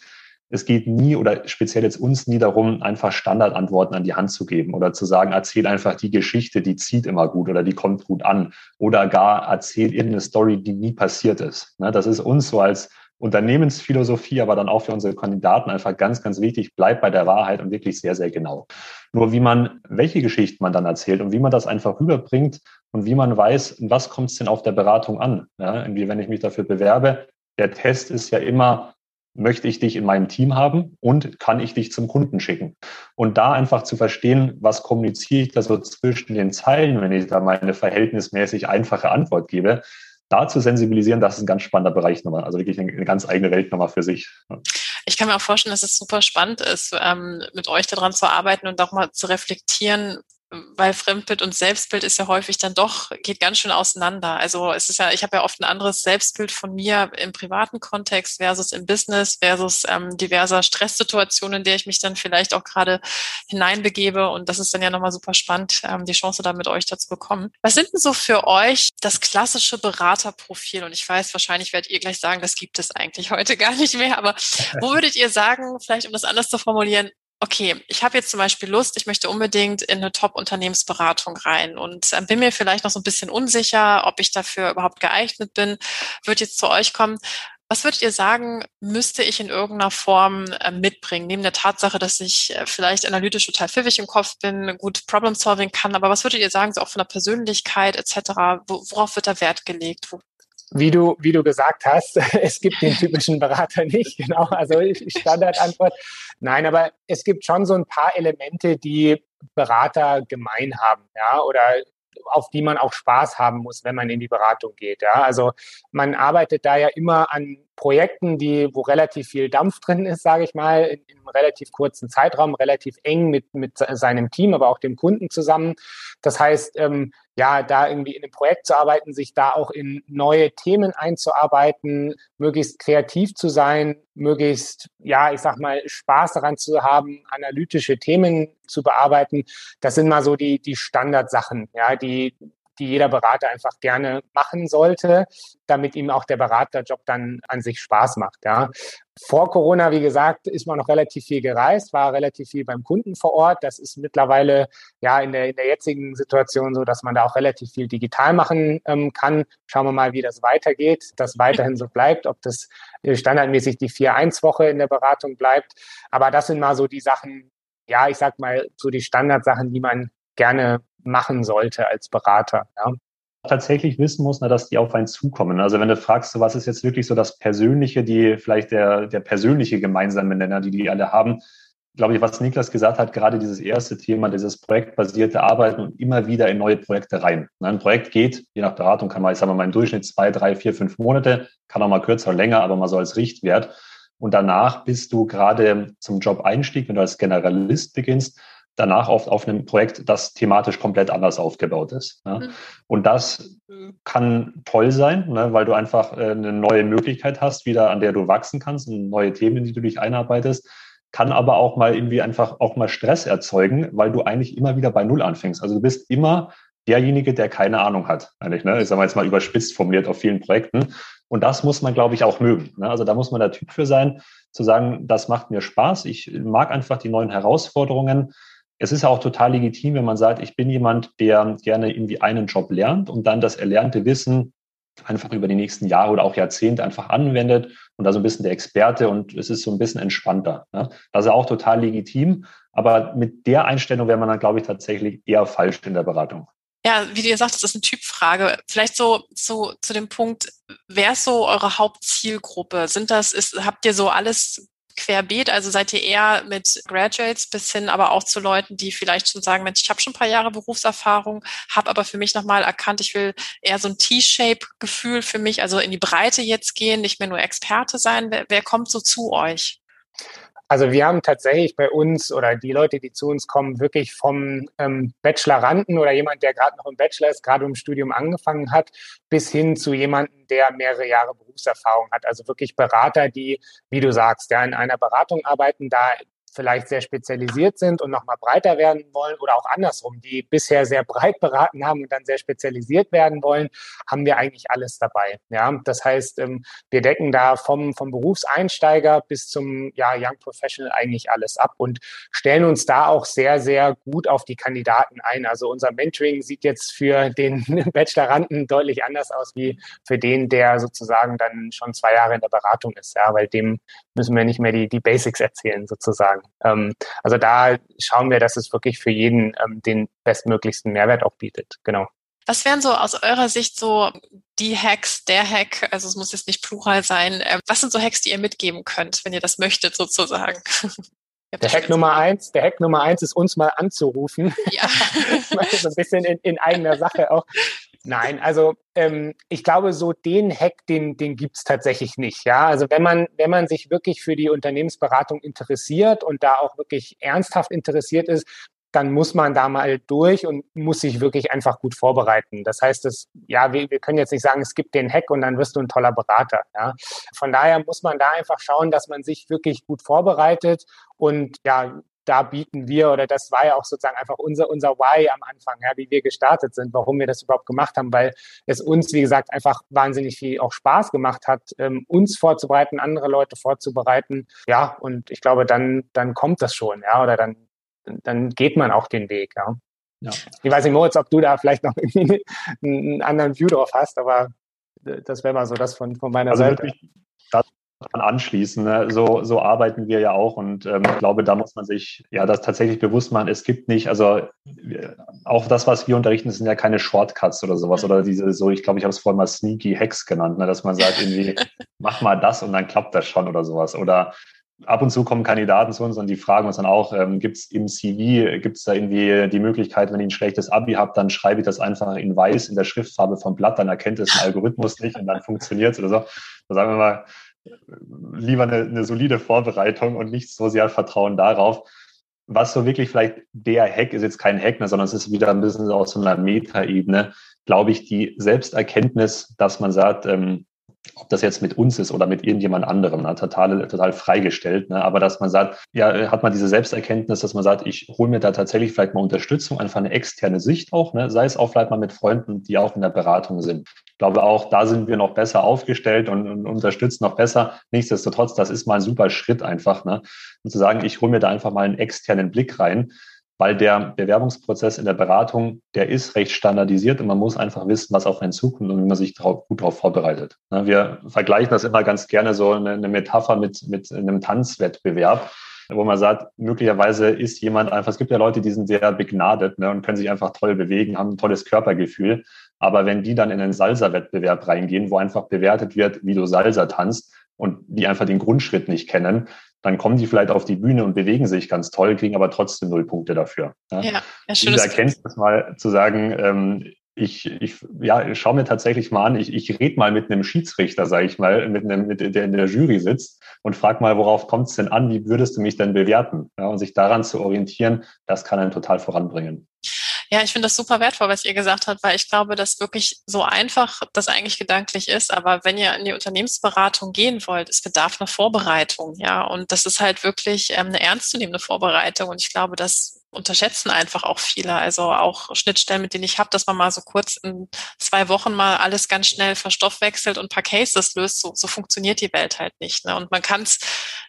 es geht nie oder speziell jetzt uns nie darum, einfach Standardantworten an die Hand zu geben oder zu sagen, erzähl einfach die Geschichte, die zieht immer gut oder die kommt gut an oder gar erzähl irgendeine Story, die nie passiert ist. Ne, das ist uns so als Unternehmensphilosophie, aber dann auch für unsere Kandidaten einfach ganz, ganz wichtig, bleibt bei der Wahrheit und wirklich sehr, sehr genau. Nur wie man, welche Geschichten man dann erzählt und wie man das einfach rüberbringt und wie man weiß, was kommt es denn auf der Beratung an? Ja, irgendwie, wenn ich mich dafür bewerbe, der Test ist ja immer, möchte ich dich in meinem Team haben und kann ich dich zum Kunden schicken? Und da einfach zu verstehen, was kommuniziere ich da so zwischen den Zeilen, wenn ich da meine verhältnismäßig einfache Antwort gebe, da zu sensibilisieren, das ist ein ganz spannender Bereich nochmal, also wirklich eine, eine ganz eigene Welt nochmal für sich. Ich kann mir auch vorstellen, dass es super spannend ist, ähm, mit euch daran zu arbeiten und auch mal zu reflektieren, weil Fremdbild und Selbstbild ist ja häufig dann doch, geht ganz schön auseinander. Also es ist ja, ich habe ja oft ein anderes Selbstbild von mir im privaten Kontext versus im Business versus ähm, diverser Stresssituationen, in der ich mich dann vielleicht auch gerade hineinbegebe. Und das ist dann ja nochmal super spannend, ähm, die Chance da mit euch dazu bekommen. Was sind denn so für euch das klassische Beraterprofil? Und ich weiß, wahrscheinlich werdet ihr gleich sagen, das gibt es eigentlich *laughs* heute gar nicht mehr. Aber wo würdet ihr sagen, vielleicht um das anders zu formulieren, okay, ich habe jetzt zum Beispiel Lust, ich möchte unbedingt in eine Top-Unternehmensberatung rein und äh, bin mir vielleicht noch so ein bisschen unsicher, ob ich dafür überhaupt geeignet bin, würde jetzt zu euch kommen. Was würdet ihr sagen, müsste ich in irgendeiner Form äh, mitbringen? Neben der Tatsache, dass ich äh, vielleicht analytisch total pfiffig im Kopf bin, gut Problem-Solving kann, aber was würdet ihr sagen, so auch von der Persönlichkeit etc., worauf wird da Wert gelegt? Wie du, wie du gesagt hast, *laughs* es gibt den typischen Berater nicht, *laughs* genau. Also Standardantwort. Nein, aber es gibt schon so ein paar Elemente, die Berater gemein haben, ja, oder auf die man auch Spaß haben muss, wenn man in die Beratung geht. Ja, also man arbeitet da ja immer an Projekten, die, wo relativ viel Dampf drin ist, sage ich mal, in, in, einem relativ kurzen Zeitraum, relativ eng mit, mit seinem Team, aber auch dem Kunden zusammen. Das heißt, ähm, ja, da irgendwie in einem Projekt zu arbeiten, sich da auch in neue Themen einzuarbeiten, möglichst kreativ zu sein, möglichst, ja, ich sag mal, Spaß daran zu haben, analytische Themen zu bearbeiten. Das sind mal so die, die Standardsachen, ja, die, die jeder Berater einfach gerne machen sollte, damit ihm auch der Beraterjob dann an sich Spaß macht. Ja. Vor Corona, wie gesagt, ist man noch relativ viel gereist, war relativ viel beim Kunden vor Ort. Das ist mittlerweile ja in der, in der jetzigen Situation so, dass man da auch relativ viel digital machen ähm, kann. Schauen wir mal, wie das weitergeht, das weiterhin so bleibt, ob das äh, standardmäßig die 4-1-Woche in der Beratung bleibt. Aber das sind mal so die Sachen, ja, ich sag mal, so die Standardsachen, die man gerne machen sollte als Berater. Ja. Tatsächlich wissen muss, dass die auf einen zukommen. Also wenn du fragst, was ist jetzt wirklich so das Persönliche, die vielleicht der, der persönliche gemeinsame Nenner, die die alle haben, glaube ich, was Niklas gesagt hat, gerade dieses erste Thema, dieses projektbasierte Arbeiten und immer wieder in neue Projekte rein. Ein Projekt geht, je nach Beratung, kann man, ich sage mal, im Durchschnitt zwei, drei, vier, fünf Monate, kann auch mal kürzer oder länger, aber mal so als Richtwert. Und danach bist du gerade zum Job-Einstieg, wenn du als Generalist beginnst, danach oft auf einem Projekt, das thematisch komplett anders aufgebaut ist. Ja. Mhm. Und das kann toll sein, ne, weil du einfach äh, eine neue Möglichkeit hast, wieder an der du wachsen kannst, neue Themen, die du dich einarbeitest, kann aber auch mal irgendwie einfach auch mal Stress erzeugen, weil du eigentlich immer wieder bei Null anfängst. Also du bist immer derjenige, der keine Ahnung hat, eigentlich. Ne? Ich sage mal jetzt mal überspitzt formuliert auf vielen Projekten. Und das muss man, glaube ich, auch mögen. Ne? Also da muss man der Typ für sein, zu sagen, das macht mir Spaß. Ich mag einfach die neuen Herausforderungen es ist auch total legitim, wenn man sagt, ich bin jemand, der gerne irgendwie einen Job lernt und dann das erlernte Wissen einfach über die nächsten Jahre oder auch Jahrzehnte einfach anwendet und da so ein bisschen der Experte und es ist so ein bisschen entspannter. Ne? Das ist auch total legitim, aber mit der Einstellung wäre man dann, glaube ich, tatsächlich eher falsch in der Beratung. Ja, wie du gesagt hast, das ist eine Typfrage. Vielleicht so, so zu dem Punkt, wer ist so eure Hauptzielgruppe? Sind das, ist, habt ihr so alles querbeet? Also seid ihr eher mit Graduates bis hin, aber auch zu Leuten, die vielleicht schon sagen, Mensch, ich habe schon ein paar Jahre Berufserfahrung, habe aber für mich nochmal erkannt, ich will eher so ein T-Shape-Gefühl für mich, also in die Breite jetzt gehen, nicht mehr nur Experte sein. Wer, wer kommt so zu euch? Also wir haben tatsächlich bei uns oder die Leute, die zu uns kommen, wirklich vom ähm, Bacheloranden oder jemand, der gerade noch im Bachelor ist, gerade im Studium angefangen hat, bis hin zu jemandem, der mehrere Jahre Berufserfahrung hat. Also wirklich Berater, die, wie du sagst, ja, in einer Beratung arbeiten, da vielleicht sehr spezialisiert sind und nochmal breiter werden wollen oder auch andersrum, die bisher sehr breit beraten haben und dann sehr spezialisiert werden wollen, haben wir eigentlich alles dabei. Ja, das heißt, ähm, wir decken da vom, vom Berufseinsteiger bis zum ja, Young Professional eigentlich alles ab und stellen uns da auch sehr, sehr gut auf die Kandidaten ein. Also unser Mentoring sieht jetzt für den *laughs* Bacheloranden deutlich anders aus wie für den, der sozusagen dann schon zwei Jahre in der Beratung ist, ja, weil dem müssen wir nicht mehr die, die Basics erzählen sozusagen. Ähm, also da schauen wir, dass es wirklich für jeden ähm, den bestmöglichsten Mehrwert auch bietet. Genau. Was wären so aus eurer Sicht so die Hacks, der Hack, also es muss jetzt nicht plural sein, äh, was sind so Hacks, die ihr mitgeben könnt, wenn ihr das möchtet sozusagen? *laughs* Der Hack Nummer eins, der Hack Nummer eins ist uns mal anzurufen. Ja. *laughs* so ein bisschen in, in eigener Sache auch. Nein, also ähm, ich glaube, so den Hack, den, den gibt's tatsächlich nicht. Ja, also wenn man, wenn man sich wirklich für die Unternehmensberatung interessiert und da auch wirklich ernsthaft interessiert ist, dann muss man da mal durch und muss sich wirklich einfach gut vorbereiten. Das heißt, dass, ja, wir, wir können jetzt nicht sagen, es gibt den Hack und dann wirst du ein toller Berater. Ja. Von daher muss man da einfach schauen, dass man sich wirklich gut vorbereitet und ja, da bieten wir, oder das war ja auch sozusagen einfach unser, unser Why am Anfang, ja, wie wir gestartet sind, warum wir das überhaupt gemacht haben, weil es uns, wie gesagt, einfach wahnsinnig viel auch Spaß gemacht hat, ähm, uns vorzubereiten, andere Leute vorzubereiten. Ja, und ich glaube, dann, dann kommt das schon, ja, oder dann, dann geht man auch den Weg, ja. ja. Ich weiß nicht, Moritz, ob du da vielleicht noch *laughs* irgendwie einen anderen View drauf hast, aber das wäre mal so das von, von meiner also Seite. Wirklich, anschließen. Ne? So, so arbeiten wir ja auch und ähm, ich glaube, da muss man sich ja das tatsächlich bewusst machen. Es gibt nicht, also auch das, was wir unterrichten, sind ja keine Shortcuts oder sowas oder diese so, ich glaube, ich habe es vorhin mal Sneaky Hacks genannt, ne? dass man sagt irgendwie, *laughs* mach mal das und dann klappt das schon oder sowas oder ab und zu kommen Kandidaten zu uns und die fragen uns dann auch, ähm, gibt es im CV, gibt es da irgendwie die Möglichkeit, wenn ich ein schlechtes Abi habe, dann schreibe ich das einfach in weiß in der Schriftfarbe vom Blatt, dann erkennt es ein Algorithmus nicht und dann funktioniert es oder so. Da sagen wir mal, lieber eine, eine solide Vorbereitung und nicht so sehr Vertrauen darauf. Was so wirklich vielleicht der Hack ist jetzt kein Hack mehr, sondern es ist wieder ein bisschen aus so einer Metaebene, glaube ich, die Selbsterkenntnis, dass man sagt, ähm, ob das jetzt mit uns ist oder mit irgendjemand anderem, ne, total, total freigestellt. Ne? Aber dass man sagt, ja, hat man diese Selbsterkenntnis, dass man sagt, ich hole mir da tatsächlich vielleicht mal Unterstützung, einfach eine externe Sicht auch, ne? sei es auch vielleicht mal mit Freunden, die auch in der Beratung sind. Ich glaube auch, da sind wir noch besser aufgestellt und, und unterstützen noch besser. Nichtsdestotrotz, das ist mal ein super Schritt einfach, ne? Und zu sagen, ich hole mir da einfach mal einen externen Blick rein weil der Bewerbungsprozess in der Beratung, der ist recht standardisiert und man muss einfach wissen, was auf einen zukommt und wie man sich drauf, gut darauf vorbereitet. Wir vergleichen das immer ganz gerne so eine, Metapher mit, mit einem Tanzwettbewerb, wo man sagt, möglicherweise ist jemand einfach, es gibt ja Leute, die sind sehr begnadet ne, und können sich einfach toll bewegen, haben ein tolles Körpergefühl. Aber wenn die dann in einen Salsa-Wettbewerb reingehen, wo einfach bewertet wird, wie du Salsa tanzt, und die einfach den Grundschritt nicht kennen, dann kommen die vielleicht auf die Bühne und bewegen sich ganz toll, kriegen aber trotzdem null Punkte dafür. Ja, ja, ja schön. Diese Erkenntnis mal zu sagen, ähm, ich, ich ja, schau mir tatsächlich mal an, ich, ich rede mal mit einem Schiedsrichter, sage ich mal, mit einem, mit, der in der Jury sitzt und frag mal, worauf kommt es denn an, wie würdest du mich denn bewerten? Ja, und sich daran zu orientieren, das kann einen total voranbringen. Ja, ich finde das super wertvoll, was ihr gesagt habt, weil ich glaube, dass wirklich so einfach das eigentlich gedanklich ist. Aber wenn ihr in die Unternehmensberatung gehen wollt, es bedarf einer Vorbereitung, ja. Und das ist halt wirklich ähm, eine ernstzunehmende Vorbereitung. Und ich glaube, dass unterschätzen einfach auch viele. Also auch Schnittstellen, mit denen ich habe, dass man mal so kurz in zwei Wochen mal alles ganz schnell verstoffwechselt und ein paar Cases löst. So, so funktioniert die Welt halt nicht. Ne? Und man kann es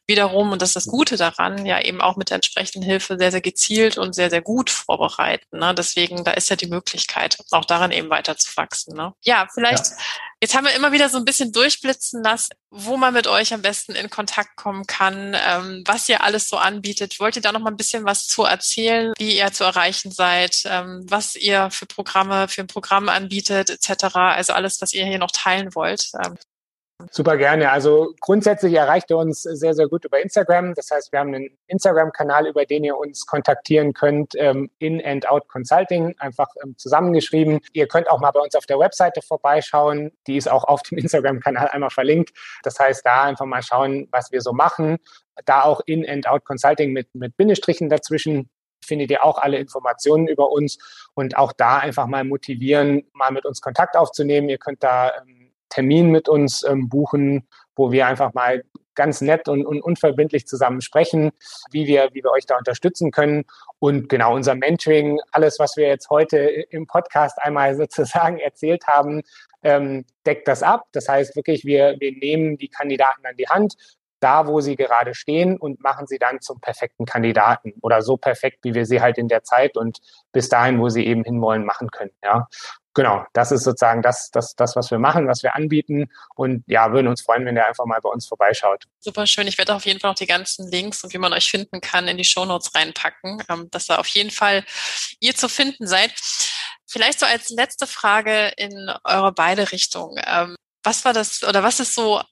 wiederum, und das ist das Gute daran, ja eben auch mit der entsprechenden Hilfe sehr, sehr gezielt und sehr, sehr gut vorbereiten. Ne? Deswegen, da ist ja die Möglichkeit, auch daran eben weiter zu wachsen. Ne? Ja, vielleicht, ja. jetzt haben wir immer wieder so ein bisschen durchblitzen lassen, wo man mit euch am besten in Kontakt kommen kann, ähm, was ihr alles so anbietet. Wollt ihr da noch mal ein bisschen was zu erzählen, wie ihr zu erreichen seid, ähm, was ihr für Programme, für ein Programm anbietet, etc. Also alles, was ihr hier noch teilen wollt. Ähm. Super gerne. Also grundsätzlich erreicht ihr uns sehr, sehr gut über Instagram. Das heißt, wir haben einen Instagram-Kanal, über den ihr uns kontaktieren könnt, ähm, In and Out Consulting, einfach ähm, zusammengeschrieben. Ihr könnt auch mal bei uns auf der Webseite vorbeischauen. Die ist auch auf dem *laughs* Instagram-Kanal einmal verlinkt. Das heißt, da einfach mal schauen, was wir so machen. Da auch In and Out Consulting mit, mit Bindestrichen dazwischen findet ihr auch alle Informationen über uns und auch da einfach mal motivieren, mal mit uns Kontakt aufzunehmen. Ihr könnt da ähm, Termin mit uns ähm, buchen, wo wir einfach mal ganz nett und, und, unverbindlich zusammen sprechen, wie wir, wie wir euch da unterstützen können. Und genau unser Mentoring, alles, was wir jetzt heute im Podcast einmal *laughs* sozusagen erzählt haben, ähm, deckt das ab. Das heißt wirklich, wir, wir nehmen die Kandidaten an die Hand, da, wo sie gerade stehen und machen sie dann zum perfekten Kandidaten oder so perfekt, wie wir sie halt in der Zeit und bis dahin, wo sie eben hinwollen, machen können. Ja genau, das ist sozusagen das, das, das, was wir machen, was wir anbieten. Und ja, würden uns freuen, wenn ihr einfach mal bei uns vorbeischaut. Super schön. Ich werde auf jeden Fall auch die ganzen Links und wie man euch finden kann in die Shownotes reinpacken, ähm, dass da auf jeden Fall ihr zu finden seid. Vielleicht so als letzte Frage in eure beide Richtungen. Ähm, was war das oder was ist so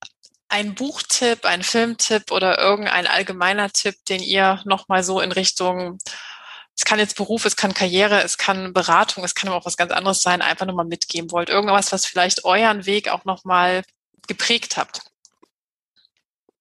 ein Buchtipp, ein Filmtipp oder irgendein allgemeiner Tipp, den ihr nochmal so in Richtung es kann jetzt Beruf, es kann Karriere, es kann Beratung, es kann aber auch was ganz anderes sein, einfach nochmal mitgeben wollt. Irgendwas, was vielleicht euren Weg auch nochmal geprägt habt.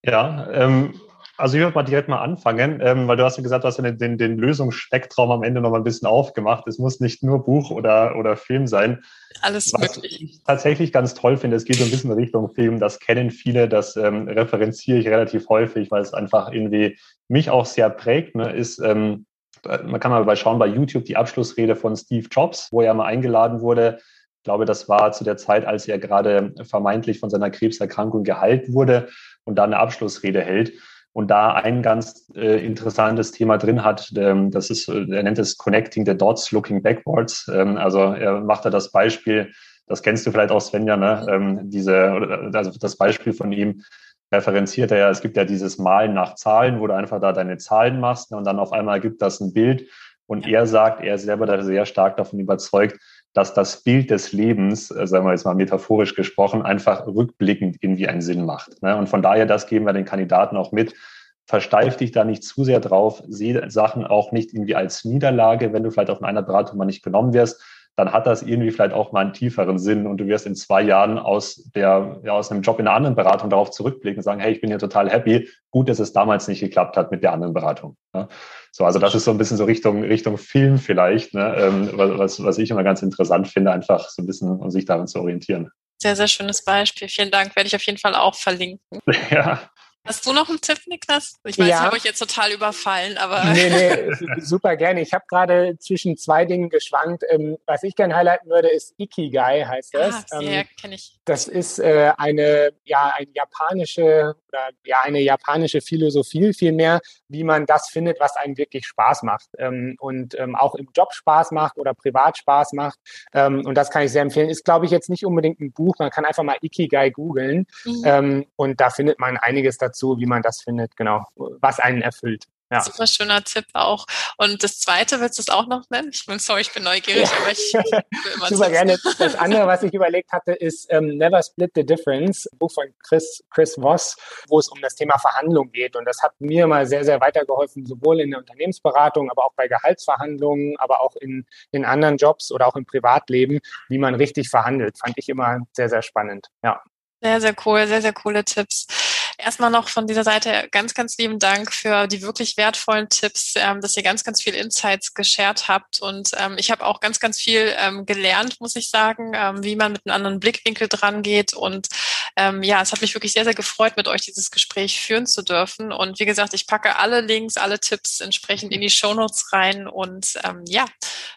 Ja, ähm, Also ich würde mal direkt mal anfangen, ähm, weil du hast ja gesagt, du hast ja den, den, Lösungsspektrum am Ende noch mal ein bisschen aufgemacht. Es muss nicht nur Buch oder, oder Film sein. Alles Was möglich. ich tatsächlich ganz toll finde, es geht so ein bisschen Richtung Film, das kennen viele, das ähm, referenziere ich relativ häufig, weil es einfach irgendwie mich auch sehr prägt, ne, ist, ähm, man kann mal bei schauen bei YouTube die Abschlussrede von Steve Jobs, wo er mal eingeladen wurde. Ich glaube, das war zu der Zeit, als er gerade vermeintlich von seiner Krebserkrankung geheilt wurde und da eine Abschlussrede hält und da ein ganz äh, interessantes Thema drin hat. Ähm, das ist, äh, er nennt es Connecting the Dots, Looking Backwards. Ähm, also er macht da das Beispiel, das kennst du vielleicht auch, Svenja, ne? Ähm, diese, also das Beispiel von ihm referenziert er ja, es gibt ja dieses Malen nach Zahlen, wo du einfach da deine Zahlen machst ne? und dann auf einmal gibt das ein Bild. Und er sagt, er ist selber da sehr stark davon überzeugt, dass das Bild des Lebens, äh, sagen wir jetzt mal metaphorisch gesprochen, einfach rückblickend irgendwie einen Sinn macht. Ne? Und von daher, das geben wir den Kandidaten auch mit. Versteif dich da nicht zu sehr drauf, sehe Sachen auch nicht irgendwie als Niederlage, wenn du vielleicht auf einer Beratung mal nicht genommen wirst, dann hat das irgendwie vielleicht auch mal einen tieferen Sinn und du wirst in zwei Jahren aus der, ja, aus einem Job in einer anderen Beratung darauf zurückblicken und sagen, hey, ich bin hier total happy. Gut, dass es damals nicht geklappt hat mit der anderen Beratung. Ja. So, also das ist so ein bisschen so Richtung, Richtung Film vielleicht, ne, ähm, was, was ich immer ganz interessant finde, einfach so ein bisschen, um sich darin zu orientieren. Sehr, sehr schönes Beispiel. Vielen Dank. Werde ich auf jeden Fall auch verlinken. *laughs* Ja, Hast du noch einen Tipp, Niklas? Ich weiß, ja. ich habe euch jetzt total überfallen, aber. Nee, nee, *laughs* super gerne. Ich habe gerade zwischen zwei Dingen geschwankt. Ähm, was ich gerne highlighten würde, ist Ikigai, heißt das. Ah, ja, ähm, kenne ich. Das ist äh, eine, ja, eine japanische oder ja, eine japanische Philosophie vielmehr, wie man das findet, was einem wirklich Spaß macht ähm, und auch im Job Spaß macht oder privat Spaß macht. Und das kann ich sehr empfehlen. Ist, glaube ich, jetzt nicht unbedingt ein Buch. Man kann einfach mal Ikigai googeln mhm. und da findet man einiges dazu, wie man das findet, genau, was einen erfüllt. Ja. Super schöner Tipp auch. Und das zweite, willst du es auch noch nennen? Ich bin sorry, ich bin neugierig, ja. aber ich will immer *laughs* Super gerne. *laughs* Das andere, was ich überlegt hatte, ist ähm, Never Split the Difference, Buch von Chris, Chris Voss, wo es um das Thema Verhandlung geht. Und das hat mir mal sehr, sehr weitergeholfen, sowohl in der Unternehmensberatung, aber auch bei Gehaltsverhandlungen, aber auch in, in anderen Jobs oder auch im Privatleben, wie man richtig verhandelt. Fand ich immer sehr, sehr spannend. Ja. Sehr, sehr cool, sehr, sehr coole Tipps. Erstmal noch von dieser Seite ganz, ganz lieben Dank für die wirklich wertvollen Tipps, ähm, dass ihr ganz, ganz viel Insights geshared habt. Und ähm, ich habe auch ganz, ganz viel ähm, gelernt, muss ich sagen, ähm, wie man mit einem anderen Blickwinkel dran geht. Und ähm, ja, es hat mich wirklich sehr, sehr gefreut, mit euch dieses Gespräch führen zu dürfen. Und wie gesagt, ich packe alle Links, alle Tipps entsprechend in die Shownotes rein. Und ähm, ja,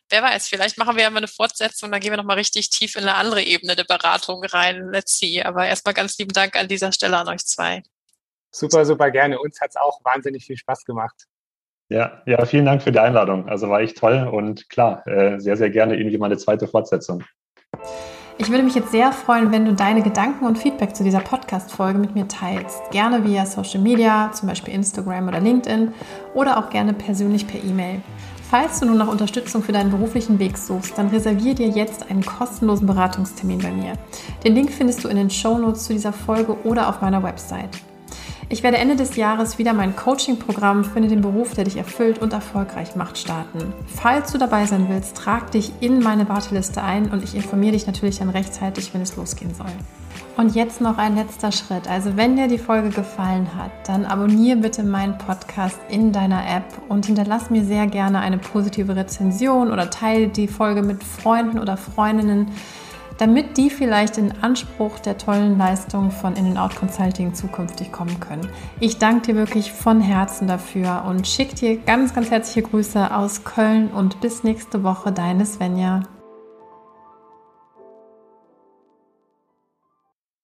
wer weiß, vielleicht machen wir ja mal eine Fortsetzung, dann gehen wir nochmal richtig tief in eine andere Ebene der Beratung rein. Let's see. Aber erstmal ganz lieben Dank an dieser Stelle an euch zwei. Super, super gerne. Uns hat es auch wahnsinnig viel Spaß gemacht. Ja, ja, vielen Dank für die Einladung. Also war echt toll und klar, äh, sehr, sehr gerne irgendwie mal eine zweite Fortsetzung. Ich würde mich jetzt sehr freuen, wenn du deine Gedanken und Feedback zu dieser Podcast-Folge mit mir teilst. Gerne via Social Media, zum Beispiel Instagram oder LinkedIn oder auch gerne persönlich per E-Mail. Falls du nun nach Unterstützung für deinen beruflichen Weg suchst, dann reserviere dir jetzt einen kostenlosen Beratungstermin bei mir. Den Link findest du in den Show Notes zu dieser Folge oder auf meiner Website. Ich werde Ende des Jahres wieder mein Coaching-Programm Finde den Beruf, der dich erfüllt und erfolgreich macht, starten. Falls du dabei sein willst, trag dich in meine Warteliste ein und ich informiere dich natürlich dann rechtzeitig, wenn es losgehen soll. Und jetzt noch ein letzter Schritt. Also wenn dir die Folge gefallen hat, dann abonniere bitte meinen Podcast in deiner App und hinterlass mir sehr gerne eine positive Rezension oder teile die Folge mit Freunden oder Freundinnen damit die vielleicht in Anspruch der tollen Leistungen von In-N-Out Consulting zukünftig kommen können. Ich danke dir wirklich von Herzen dafür und schicke dir ganz, ganz herzliche Grüße aus Köln und bis nächste Woche, deine Svenja.